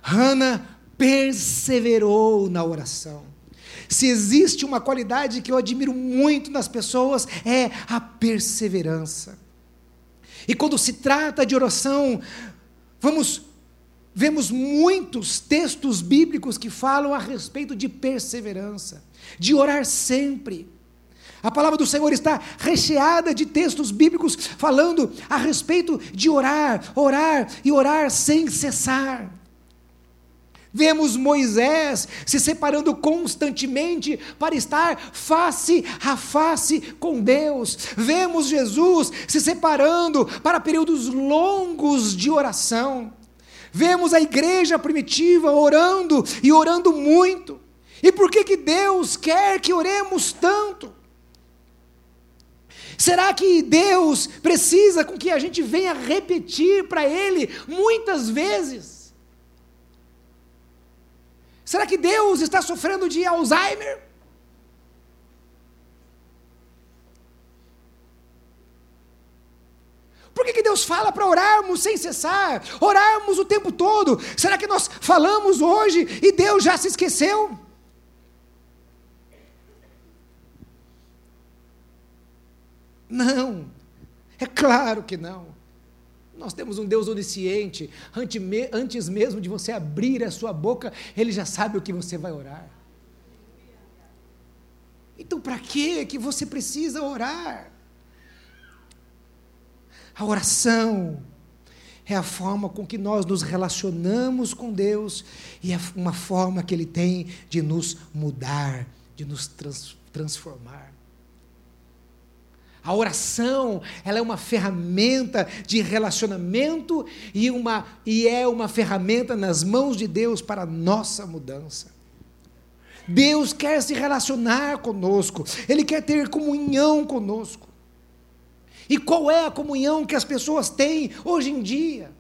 Hannah perseverou na oração. Se existe uma qualidade que eu admiro muito nas pessoas, é a perseverança. E quando se trata de oração, vamos vemos muitos textos bíblicos que falam a respeito de perseverança, de orar sempre. A palavra do Senhor está recheada de textos bíblicos falando a respeito de orar, orar e orar sem cessar. Vemos Moisés se separando constantemente para estar face a face com Deus. Vemos Jesus se separando para períodos longos de oração. Vemos a igreja primitiva orando e orando muito. E por que, que Deus quer que oremos tanto? Será que Deus precisa com que a gente venha repetir para Ele muitas vezes? Será que Deus está sofrendo de Alzheimer? Por que, que Deus fala para orarmos sem cessar, orarmos o tempo todo? Será que nós falamos hoje e Deus já se esqueceu? Não, é claro que não. Nós temos um Deus onisciente, antes mesmo de você abrir a sua boca, Ele já sabe o que você vai orar. Então, para que que você precisa orar? A oração é a forma com que nós nos relacionamos com Deus e é uma forma que Ele tem de nos mudar, de nos trans transformar. A oração, ela é uma ferramenta de relacionamento e, uma, e é uma ferramenta nas mãos de Deus para a nossa mudança. Deus quer se relacionar conosco, Ele quer ter comunhão conosco. E qual é a comunhão que as pessoas têm hoje em dia?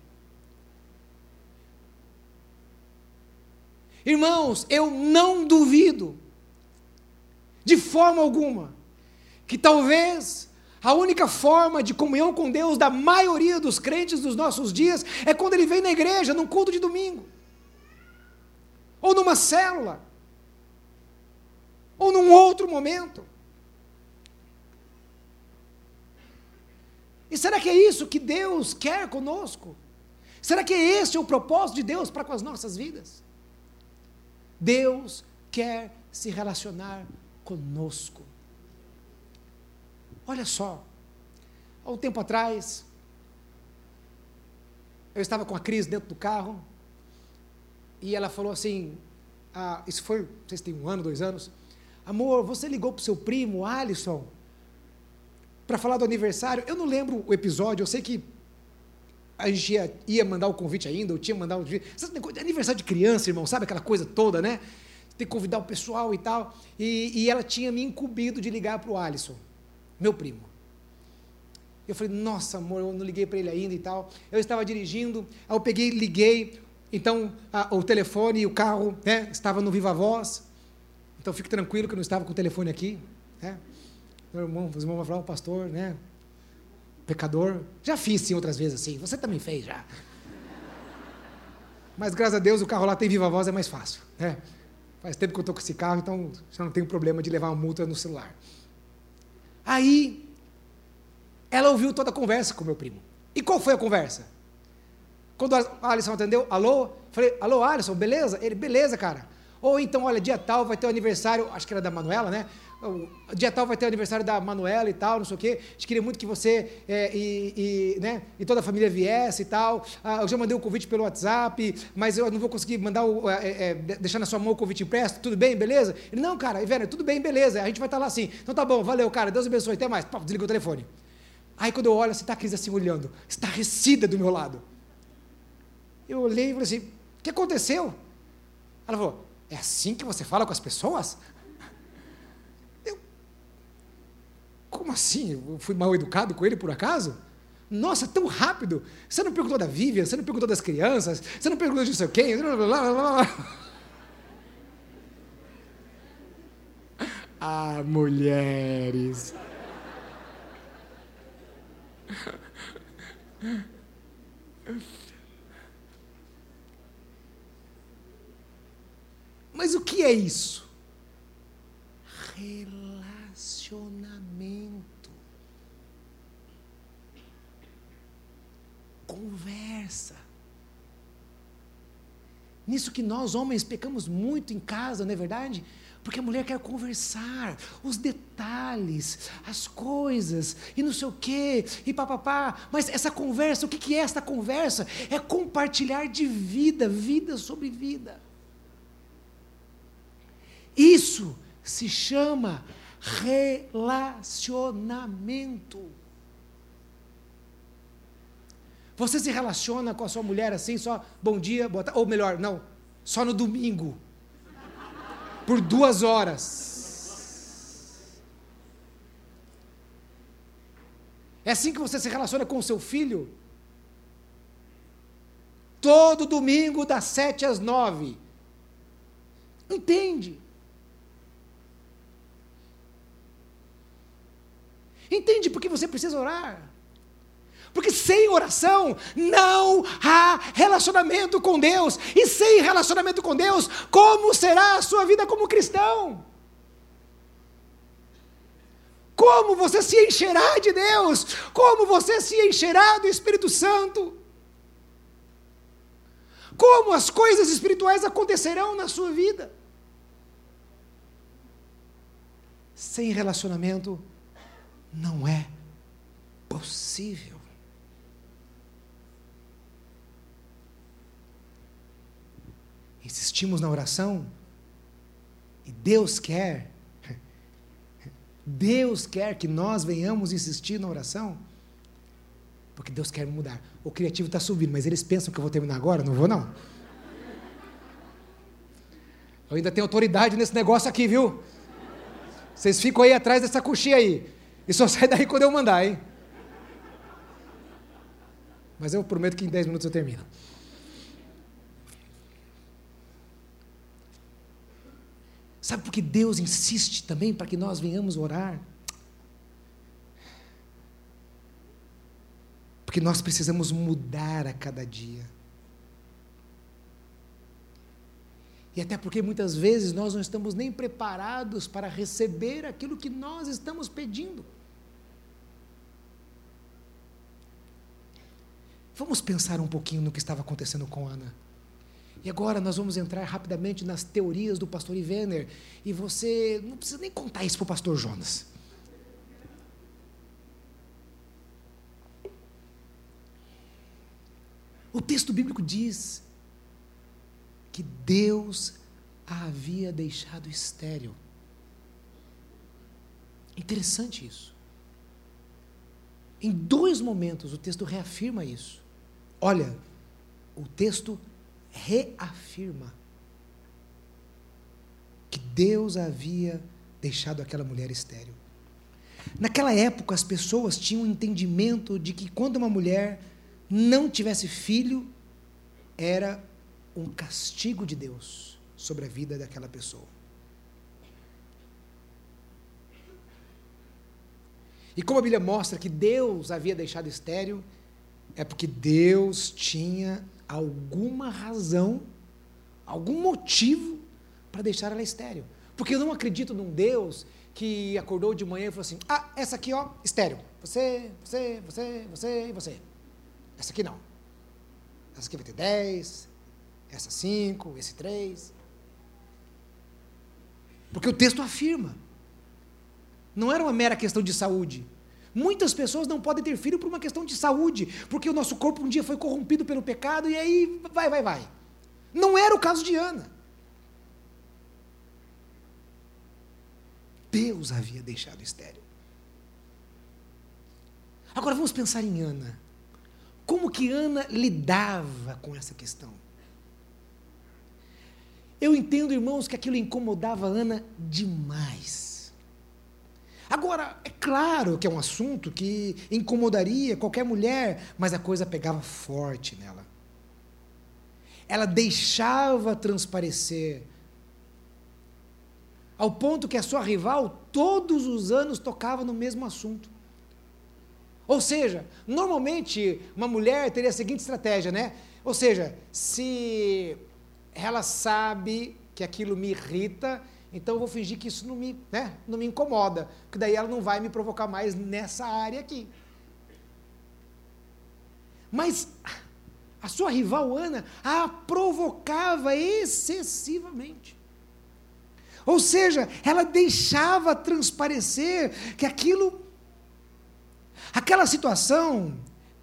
Irmãos, eu não duvido, de forma alguma, que talvez a única forma de comunhão com Deus da maioria dos crentes dos nossos dias é quando ele vem na igreja, num culto de domingo, ou numa célula, ou num outro momento. E será que é isso que Deus quer conosco? Será que é esse o propósito de Deus para com as nossas vidas? Deus quer se relacionar conosco. Olha só, há um tempo atrás, eu estava com a Cris dentro do carro, e ela falou assim: ah, Isso foi, não sei se tem um ano, dois anos. Amor, você ligou para o seu primo, Alisson, para falar do aniversário? Eu não lembro o episódio, eu sei que a gente ia, ia mandar o convite ainda, ou tinha mandado o convite. Aniversário de criança, irmão, sabe aquela coisa toda, né? Tem que convidar o pessoal e tal. E, e ela tinha me incumbido de ligar para o Alisson meu primo. Eu falei, nossa, amor, eu não liguei para ele ainda e tal. Eu estava dirigindo, aí eu peguei, liguei, então a, o telefone e o carro né, estava no Viva Voz. Então fique tranquilo que eu não estava com o telefone aqui. Né? Meu irmão, os irmãos vão falar, o pastor, né? Pecador. Já fiz sim outras vezes assim. Você também fez já. Mas graças a Deus o carro lá tem Viva Voz, é mais fácil. Né? Faz tempo que eu estou com esse carro, então já não tenho problema de levar uma multa no celular. Aí, ela ouviu toda a conversa com meu primo. E qual foi a conversa? Quando a Alisson atendeu, alô? Falei, alô, Alisson, beleza? Ele, beleza, cara. Ou então, olha, dia tal vai ter o aniversário, acho que era da Manuela, né? Dia tal vai ter o aniversário da Manuela e tal, não sei o quê. A gente queria muito que você é, e, e, né, e toda a família viesse e tal. Ah, eu já mandei o convite pelo WhatsApp, mas eu não vou conseguir mandar o, é, é, deixar na sua mão o convite impresso. Tudo bem, beleza? Ele, não, cara, Ivana, tudo bem, beleza. A gente vai estar lá assim. Então tá bom, valeu, cara. Deus abençoe. Até mais. Pá, desligou o telefone. Aí quando eu olho, você está a Cris assim olhando, estarrecida do meu lado. Eu olhei e falei assim: o que aconteceu? Ela falou: é assim que você fala com as pessoas? Eu, como assim? Eu fui mal educado com ele por acaso? Nossa, tão rápido! Você não perguntou da Vivian, você não perguntou das crianças, você não perguntou de não sei quem. Blá, blá, blá, ah, mulheres. Mas o que é isso? Relacionamento. Conversa. Nisso que nós, homens, pecamos muito em casa, não é verdade? Porque a mulher quer conversar, os detalhes, as coisas, e não sei o quê, e papapá. Mas essa conversa, o que, é esta conversa? É compartilhar de vida, vida sobre vida. Isso se chama relacionamento. Você se relaciona com a sua mulher assim, só bom dia, boa tarde, ou melhor, não, só no domingo, por duas horas. É assim que você se relaciona com o seu filho? Todo domingo, das sete às nove. Entende? Entende por que você precisa orar? Porque sem oração não há relacionamento com Deus. E sem relacionamento com Deus, como será a sua vida como cristão? Como você se encherá de Deus? Como você se encherá do Espírito Santo? Como as coisas espirituais acontecerão na sua vida? Sem relacionamento não é possível. Insistimos na oração e Deus quer, Deus quer que nós venhamos insistir na oração, porque Deus quer mudar. O criativo está subindo, mas eles pensam que eu vou terminar agora? Não vou, não. Eu ainda tenho autoridade nesse negócio aqui, viu? Vocês ficam aí atrás dessa coxinha aí. E só sai daí quando eu mandar, hein? Mas eu prometo que em 10 minutos eu termino. Sabe por que Deus insiste também para que nós venhamos orar? Porque nós precisamos mudar a cada dia. E até porque muitas vezes nós não estamos nem preparados para receber aquilo que nós estamos pedindo. Vamos pensar um pouquinho no que estava acontecendo com Ana. E agora nós vamos entrar rapidamente nas teorias do pastor Ivener. E você não precisa nem contar isso para o pastor Jonas. O texto bíblico diz que Deus a havia deixado estéril. Interessante isso. Em dois momentos o texto reafirma isso. Olha, o texto reafirma que Deus havia deixado aquela mulher estéril. Naquela época, as pessoas tinham o um entendimento de que quando uma mulher não tivesse filho, era um castigo de Deus sobre a vida daquela pessoa. E como a Bíblia mostra que Deus havia deixado estéril, é porque Deus tinha alguma razão, algum motivo para deixar ela estéril. Porque eu não acredito num Deus que acordou de manhã e falou assim: ah, essa aqui, ó, estéril. Você, você, você, você e você. Essa aqui não. Essa aqui vai ter 10, essa 5, esse 3. Porque o texto afirma. Não era uma mera questão de saúde. Muitas pessoas não podem ter filho por uma questão de saúde, porque o nosso corpo um dia foi corrompido pelo pecado e aí vai, vai, vai. Não era o caso de Ana. Deus havia deixado estéreo. Agora vamos pensar em Ana. Como que Ana lidava com essa questão? Eu entendo, irmãos, que aquilo incomodava Ana demais. Agora, é claro que é um assunto que incomodaria qualquer mulher, mas a coisa pegava forte nela. Ela deixava transparecer, ao ponto que a sua rival todos os anos tocava no mesmo assunto. Ou seja, normalmente uma mulher teria a seguinte estratégia, né? Ou seja, se ela sabe que aquilo me irrita, então eu vou fingir que isso não me, né, não me incomoda, porque daí ela não vai me provocar mais nessa área aqui. Mas a sua rival Ana a provocava excessivamente. Ou seja, ela deixava transparecer que aquilo, aquela situação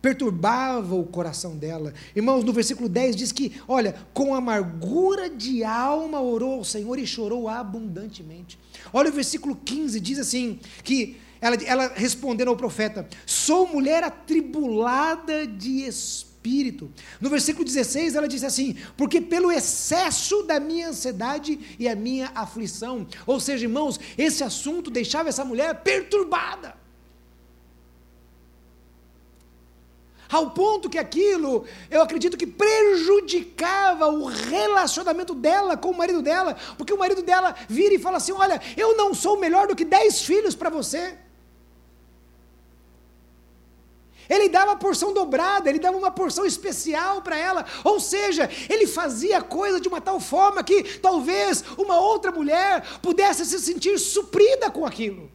perturbava o coração dela. Irmãos, no versículo 10 diz que, olha, com amargura de alma orou ao Senhor e chorou abundantemente. Olha o versículo 15, diz assim: que ela, ela respondendo ao profeta: Sou mulher atribulada de espírito. No versículo 16, ela diz assim: Porque pelo excesso da minha ansiedade e a minha aflição. Ou seja, irmãos, esse assunto deixava essa mulher perturbada. Ao ponto que aquilo, eu acredito que prejudicava o relacionamento dela com o marido dela, porque o marido dela vira e fala assim: Olha, eu não sou melhor do que dez filhos para você. Ele dava porção dobrada, ele dava uma porção especial para ela. Ou seja, ele fazia coisa de uma tal forma que talvez uma outra mulher pudesse se sentir suprida com aquilo.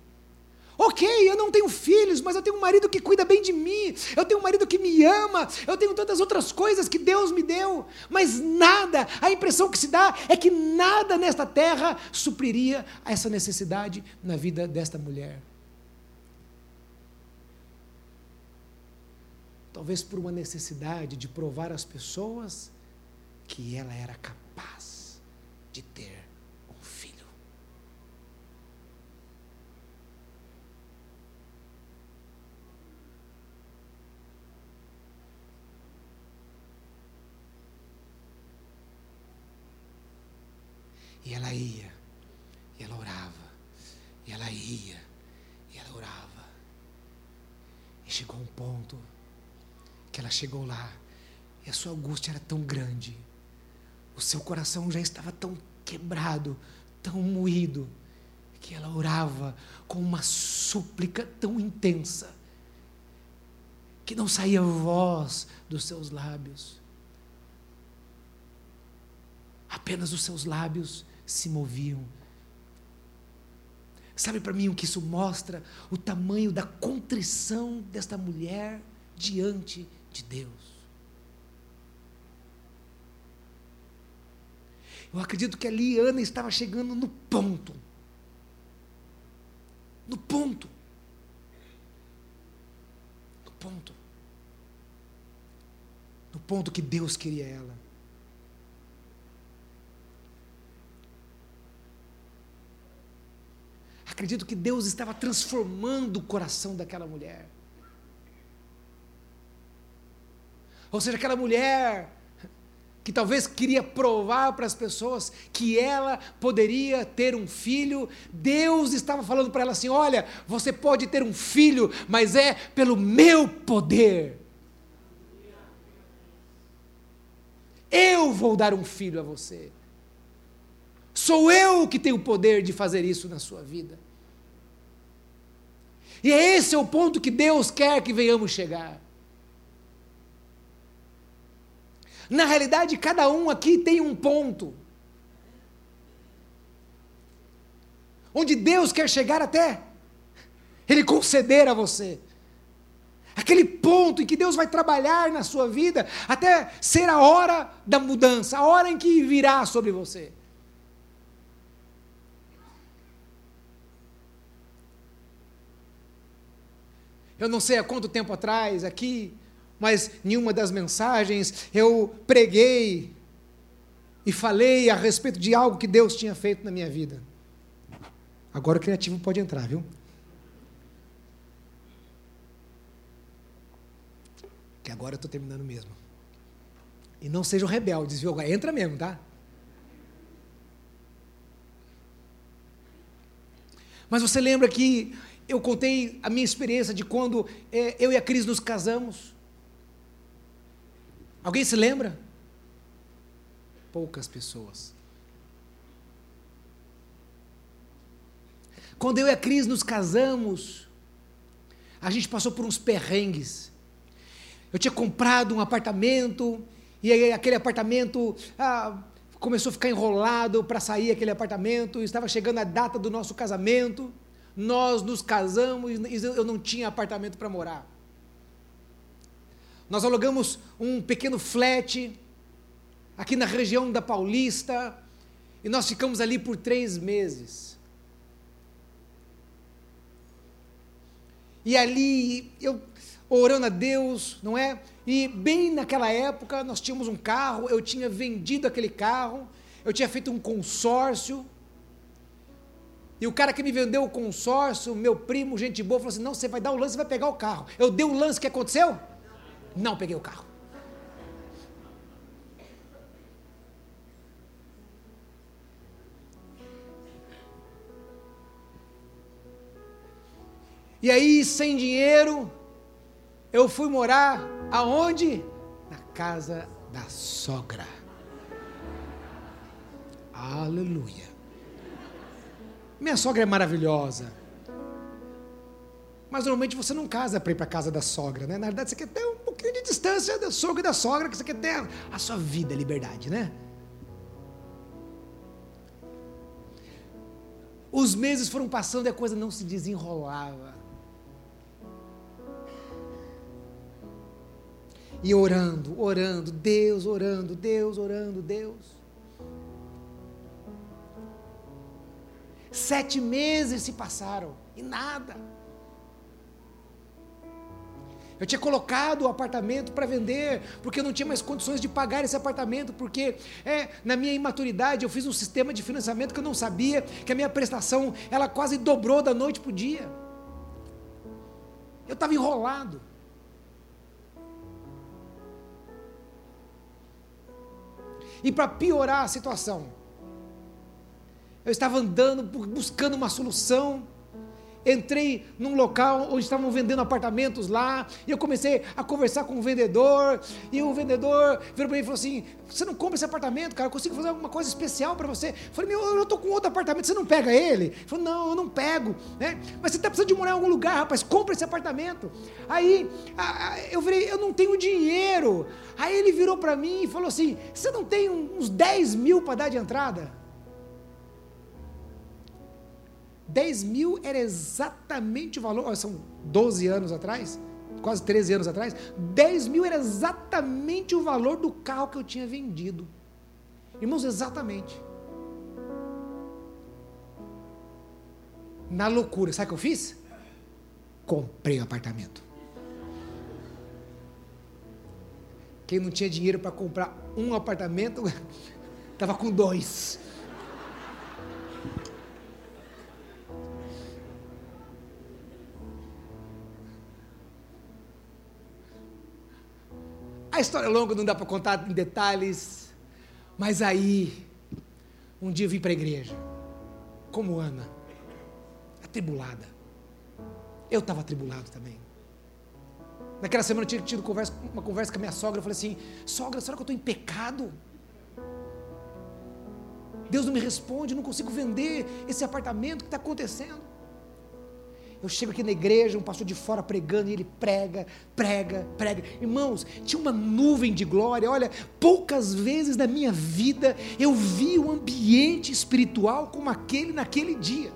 Ok, eu não tenho filhos, mas eu tenho um marido que cuida bem de mim, eu tenho um marido que me ama, eu tenho tantas outras coisas que Deus me deu, mas nada, a impressão que se dá é que nada nesta terra supriria essa necessidade na vida desta mulher. Talvez por uma necessidade de provar às pessoas que ela era capaz de ter E ela ia, e ela orava, e ela ia, e ela orava. E chegou um ponto que ela chegou lá, e a sua angústia era tão grande, o seu coração já estava tão quebrado, tão moído, que ela orava com uma súplica tão intensa, que não saía voz dos seus lábios. Apenas os seus lábios se moviam. Sabe para mim o que isso mostra? O tamanho da contrição desta mulher diante de Deus. Eu acredito que ali Ana estava chegando no ponto. No ponto. No ponto. No ponto que Deus queria ela. Acredito que Deus estava transformando o coração daquela mulher. Ou seja, aquela mulher que talvez queria provar para as pessoas que ela poderia ter um filho, Deus estava falando para ela assim: olha, você pode ter um filho, mas é pelo meu poder. Eu vou dar um filho a você. Sou eu que tenho o poder de fazer isso na sua vida. E é esse o ponto que Deus quer que venhamos chegar. Na realidade, cada um aqui tem um ponto. Onde Deus quer chegar até Ele conceder a você. Aquele ponto em que Deus vai trabalhar na sua vida até ser a hora da mudança, a hora em que virá sobre você. Eu não sei há quanto tempo atrás, aqui, mas em uma das mensagens eu preguei e falei a respeito de algo que Deus tinha feito na minha vida. Agora o criativo pode entrar, viu? Que agora eu estou terminando mesmo. E não sejam rebeldes, viu? Entra mesmo, tá? Mas você lembra que eu contei a minha experiência de quando é, eu e a Cris nos casamos. Alguém se lembra? Poucas pessoas. Quando eu e a Cris nos casamos, a gente passou por uns perrengues. Eu tinha comprado um apartamento, e aí aquele apartamento ah, começou a ficar enrolado para sair aquele apartamento, estava chegando a data do nosso casamento. Nós nos casamos e eu não tinha apartamento para morar. Nós alugamos um pequeno flat aqui na região da Paulista e nós ficamos ali por três meses. E ali eu orando a Deus, não é? E bem naquela época nós tínhamos um carro, eu tinha vendido aquele carro, eu tinha feito um consórcio e o cara que me vendeu o consórcio, meu primo, gente boa, falou assim: não, você vai dar o lance e vai pegar o carro. Eu dei o lance, o que aconteceu? Não peguei o carro. E aí, sem dinheiro, eu fui morar aonde? Na casa da sogra. Aleluia. Minha sogra é maravilhosa. Mas normalmente você não casa para ir para casa da sogra, né? Na verdade, você quer ter um pouquinho de distância da sogra e da sogra, que você quer ter a sua vida, a liberdade, né? Os meses foram passando e a coisa não se desenrolava. E orando, orando, Deus orando, Deus orando, Deus. Sete meses se passaram e nada. Eu tinha colocado o apartamento para vender, porque eu não tinha mais condições de pagar esse apartamento, porque é, na minha imaturidade eu fiz um sistema de financiamento que eu não sabia, que a minha prestação ela quase dobrou da noite para o dia. Eu estava enrolado. E para piorar a situação, Eu estava andando, buscando uma solução entrei num local onde estavam vendendo apartamentos lá, e eu comecei a conversar com o vendedor, e o vendedor virou para mim e falou assim: Você não compra esse apartamento, cara? Eu consigo fazer alguma coisa especial para você. Eu falei: Meu, eu estou com outro apartamento, você não pega ele? Ele falou: Não, eu não pego, né? Mas você está precisando de morar em algum lugar, rapaz, compra esse apartamento. Aí eu virei: Eu não tenho dinheiro. Aí ele virou para mim e falou assim: Você não tem uns 10 mil para dar de entrada? 10 mil era exatamente o valor, são 12 anos atrás, quase 13 anos atrás, 10 mil era exatamente o valor do carro que eu tinha vendido. Irmãos, exatamente. Na loucura, sabe o que eu fiz? Comprei o um apartamento. Quem não tinha dinheiro para comprar um apartamento, estava com dois. A história é longa, não dá para contar em detalhes. Mas aí, um dia eu vim para a igreja, como Ana, atribulada. Eu estava atribulado também. Naquela semana eu tinha tido conversa, uma conversa com a minha sogra. Eu falei assim: Sogra, será que eu estou em pecado? Deus não me responde, não consigo vender esse apartamento, o que está acontecendo? Eu chego aqui na igreja, um pastor de fora pregando, e ele prega, prega, prega. Irmãos, tinha uma nuvem de glória. Olha, poucas vezes na minha vida eu vi um ambiente espiritual como aquele naquele dia.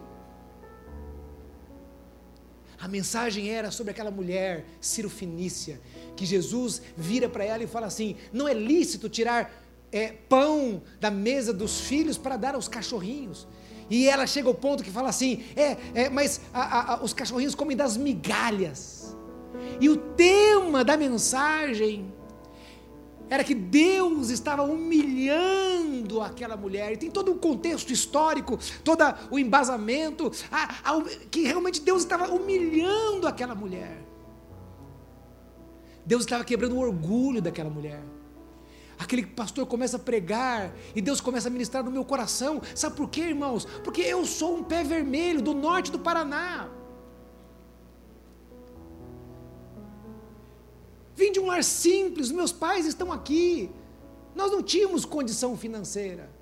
A mensagem era sobre aquela mulher, Ciro Finícia, que Jesus vira para ela e fala assim: não é lícito tirar é, pão da mesa dos filhos para dar aos cachorrinhos. E ela chega ao ponto que fala assim: é, é mas a, a, os cachorrinhos comem das migalhas. E o tema da mensagem era que Deus estava humilhando aquela mulher. E tem todo o contexto histórico, todo o embasamento, a, a, que realmente Deus estava humilhando aquela mulher. Deus estava quebrando o orgulho daquela mulher. Aquele pastor começa a pregar e Deus começa a ministrar no meu coração. Sabe por quê, irmãos? Porque eu sou um pé vermelho do norte do Paraná. Vim de um lar simples, meus pais estão aqui. Nós não tínhamos condição financeira.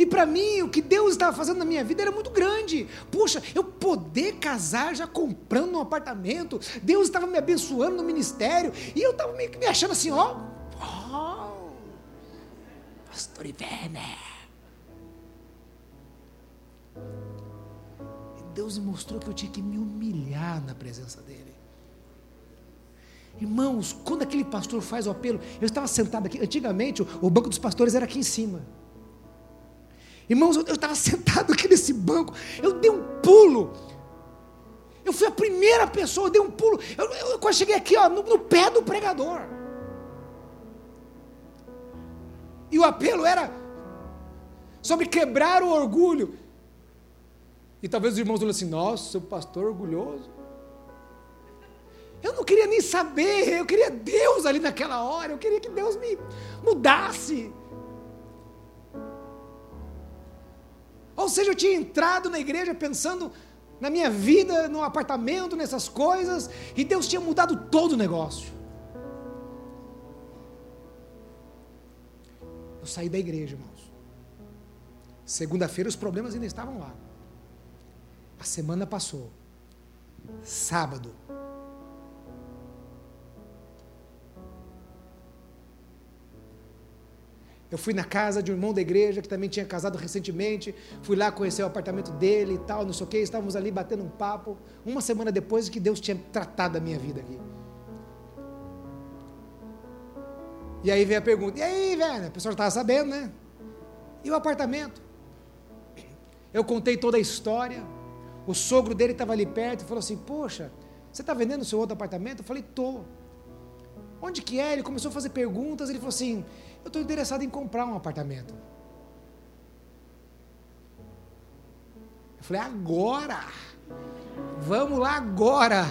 E para mim, o que Deus estava fazendo na minha vida era muito grande. Puxa, eu poder casar já comprando um apartamento. Deus estava me abençoando no ministério. E eu estava meio que me achando assim, ó. Pastor Ivene. E Deus me mostrou que eu tinha que me humilhar na presença dEle. Irmãos, quando aquele pastor faz o apelo, eu estava sentado aqui. Antigamente, o banco dos pastores era aqui em cima. Irmãos, eu estava sentado aqui nesse banco, eu dei um pulo. Eu fui a primeira pessoa, eu dei um pulo. Eu, eu, quando cheguei aqui, ó, no, no pé do pregador. E o apelo era sobre quebrar o orgulho. E talvez os irmãos olhem assim: nossa, seu pastor orgulhoso. Eu não queria nem saber, eu queria Deus ali naquela hora, eu queria que Deus me mudasse. Ou seja, eu tinha entrado na igreja pensando na minha vida, no apartamento, nessas coisas, e Deus tinha mudado todo o negócio. Eu saí da igreja, irmãos. Segunda-feira os problemas ainda estavam lá. A semana passou. Sábado, Eu fui na casa de um irmão da igreja que também tinha casado recentemente. Fui lá conhecer o apartamento dele e tal, não sei o que. Estávamos ali batendo um papo. Uma semana depois que Deus tinha tratado a minha vida aqui. E aí veio a pergunta: e aí, velho? A pessoa estava sabendo, né? E o apartamento? Eu contei toda a história. O sogro dele estava ali perto e falou assim: Poxa, você está vendendo o seu outro apartamento? Eu falei: Tô. Onde que é? Ele começou a fazer perguntas. Ele falou assim: eu estou interessado em comprar um apartamento. Eu falei, agora! Vamos lá agora!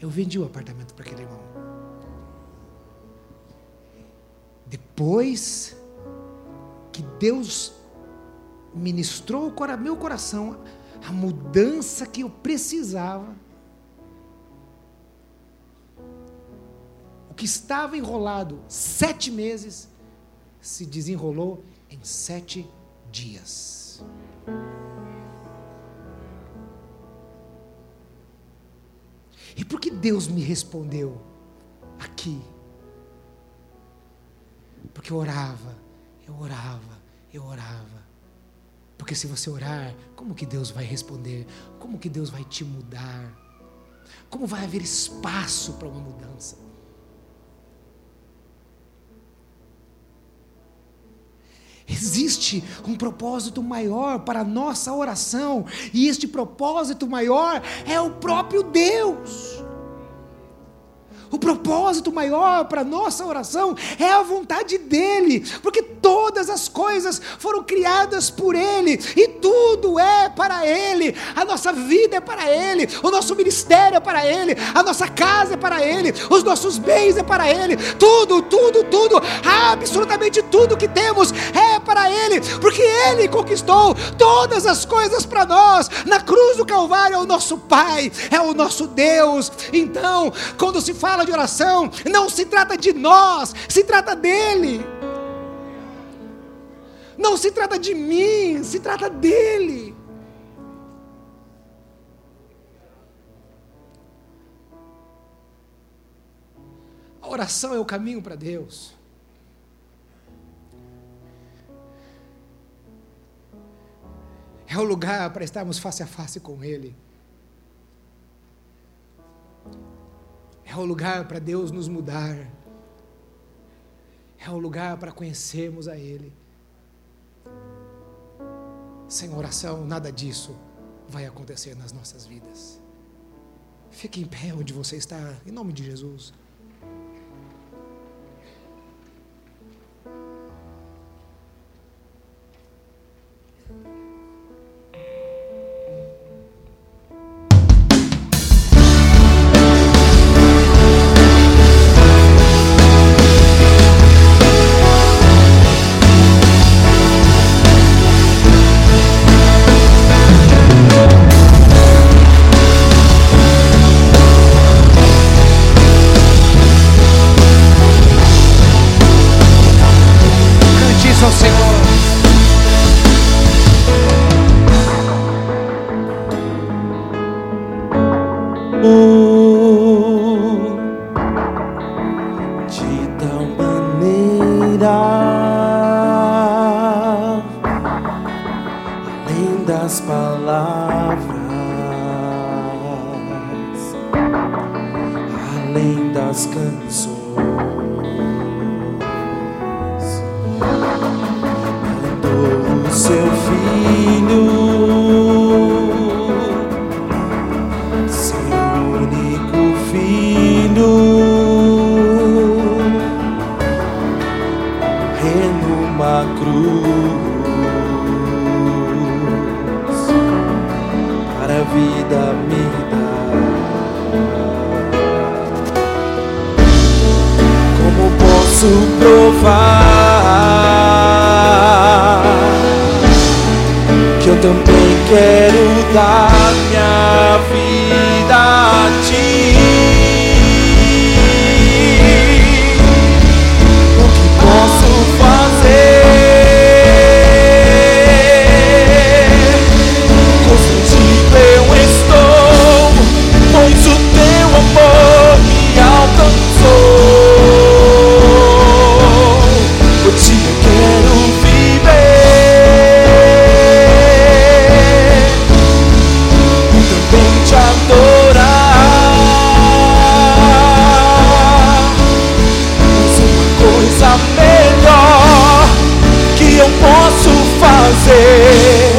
Eu vendi o apartamento para aquele irmão. Depois que Deus ministrou o meu coração a mudança que eu precisava, que estava enrolado sete meses se desenrolou em sete dias. E por que Deus me respondeu aqui? Porque eu orava, eu orava, eu orava. Porque se você orar, como que Deus vai responder? Como que Deus vai te mudar? Como vai haver espaço para uma mudança? Existe um propósito maior para a nossa oração, e este propósito maior é o próprio Deus. O propósito maior para nossa oração é a vontade dEle, porque todas as coisas foram criadas por Ele e tudo é para Ele. A nossa vida é para Ele, o nosso ministério é para Ele, a nossa casa é para Ele, os nossos bens é para Ele. Tudo, tudo, tudo, absolutamente tudo que temos é para Ele, porque Ele conquistou todas as coisas para nós. Na cruz do Calvário é o nosso Pai, é o nosso Deus. Então, quando se fala de oração, não se trata de nós, se trata dele. Não se trata de mim, se trata dele. A oração é o caminho para Deus. É o lugar para estarmos face a face com Ele. É o lugar para Deus nos mudar. É o lugar para conhecermos a Ele. Sem oração, nada disso vai acontecer nas nossas vidas. Fique em pé onde você está, em nome de Jesus. posso provar que eu também quero dar minha vida a ti. fazer.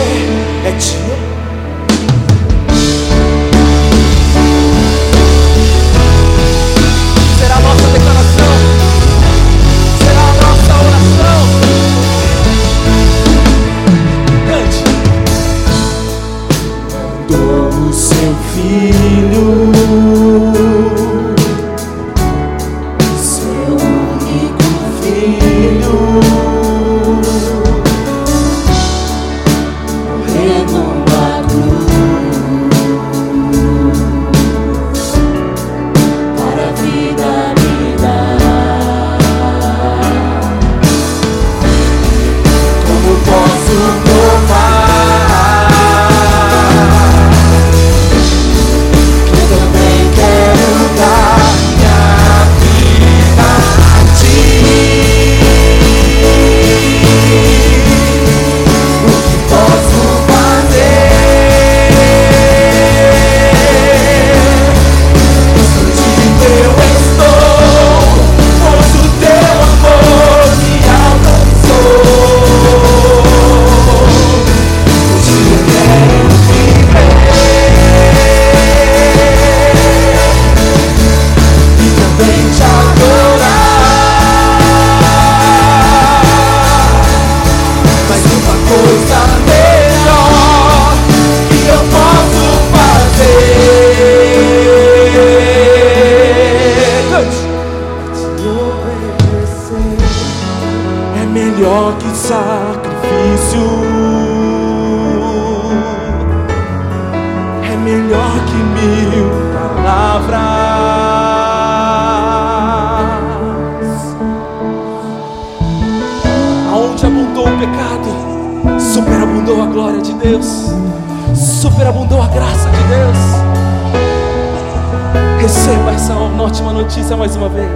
Mais uma vez.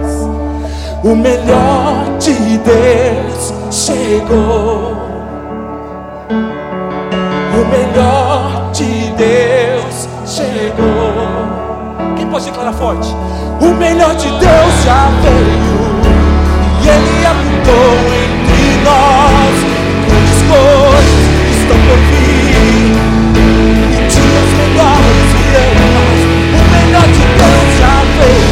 O melhor de Deus chegou. O melhor de Deus chegou. Quem pode declarar forte? O melhor de Deus já veio e Ele habitou entre nós. Grandes coisas estão por vir e dias melhores virão. O melhor de Deus já veio.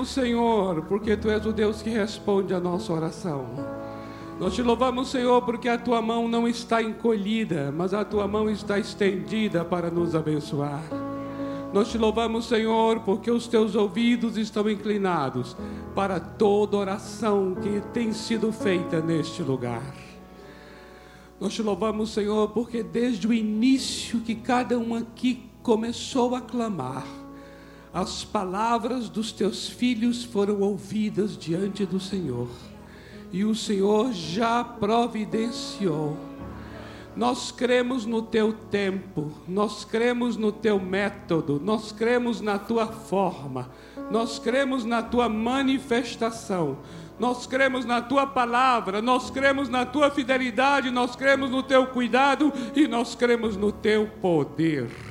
Louvamos, Senhor, porque tu és o Deus que responde a nossa oração. Nós te louvamos, Senhor, porque a tua mão não está encolhida, mas a tua mão está estendida para nos abençoar. Nós te louvamos, Senhor, porque os teus ouvidos estão inclinados para toda oração que tem sido feita neste lugar. Nós te louvamos, Senhor, porque desde o início que cada um aqui começou a clamar, as palavras dos teus filhos foram ouvidas diante do Senhor, e o Senhor já providenciou. Nós cremos no teu tempo, nós cremos no teu método, nós cremos na tua forma, nós cremos na tua manifestação, nós cremos na tua palavra, nós cremos na tua fidelidade, nós cremos no teu cuidado e nós cremos no teu poder.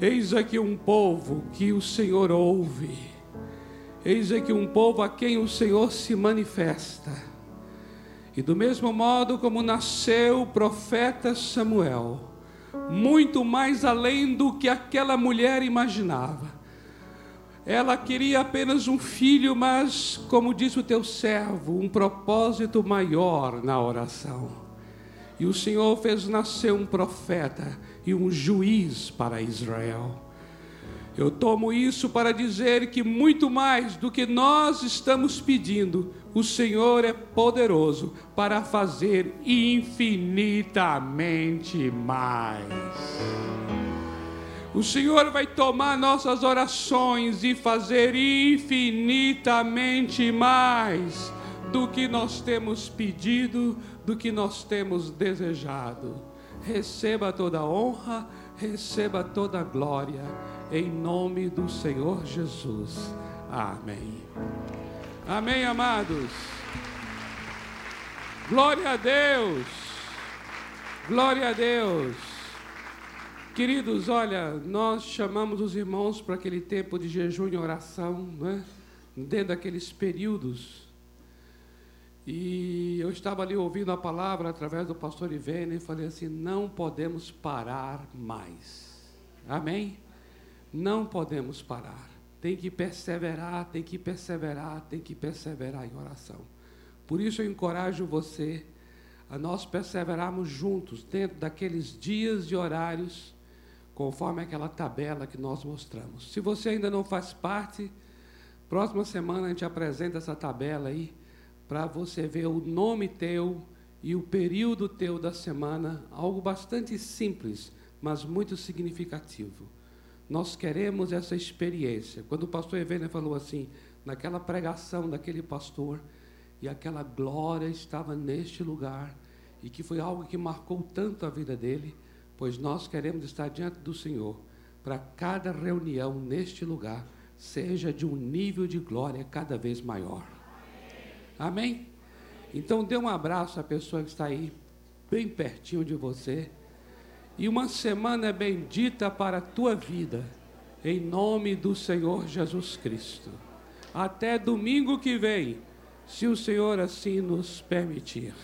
Eis aqui um povo que o Senhor ouve, eis aqui um povo a quem o Senhor se manifesta. E do mesmo modo como nasceu o profeta Samuel, muito mais além do que aquela mulher imaginava. Ela queria apenas um filho, mas, como diz o teu servo, um propósito maior na oração. E o Senhor fez nascer um profeta e um juiz para Israel. Eu tomo isso para dizer que muito mais do que nós estamos pedindo, o Senhor é poderoso para fazer infinitamente mais. O Senhor vai tomar nossas orações e fazer infinitamente mais do que nós temos pedido, do que nós temos desejado. Receba toda honra, receba toda glória, em nome do Senhor Jesus. Amém. Amém, amados. Glória a Deus! Glória a Deus! Queridos, olha, nós chamamos os irmãos para aquele tempo de jejum e oração, né? dentro daqueles períodos. E eu estava ali ouvindo a palavra através do pastor Ivene e falei assim: não podemos parar mais. Amém? Não podemos parar. Tem que perseverar, tem que perseverar, tem que perseverar em oração. Por isso eu encorajo você a nós perseverarmos juntos dentro daqueles dias e horários, conforme aquela tabela que nós mostramos. Se você ainda não faz parte, próxima semana a gente apresenta essa tabela aí para você ver o nome teu e o período teu da semana, algo bastante simples, mas muito significativo. Nós queremos essa experiência. Quando o pastor Evênia falou assim, naquela pregação daquele pastor, e aquela glória estava neste lugar e que foi algo que marcou tanto a vida dele, pois nós queremos estar diante do Senhor para cada reunião neste lugar seja de um nível de glória cada vez maior. Amém? Então dê um abraço à pessoa que está aí bem pertinho de você. E uma semana bendita para a tua vida, em nome do Senhor Jesus Cristo. Até domingo que vem se o Senhor assim nos permitir.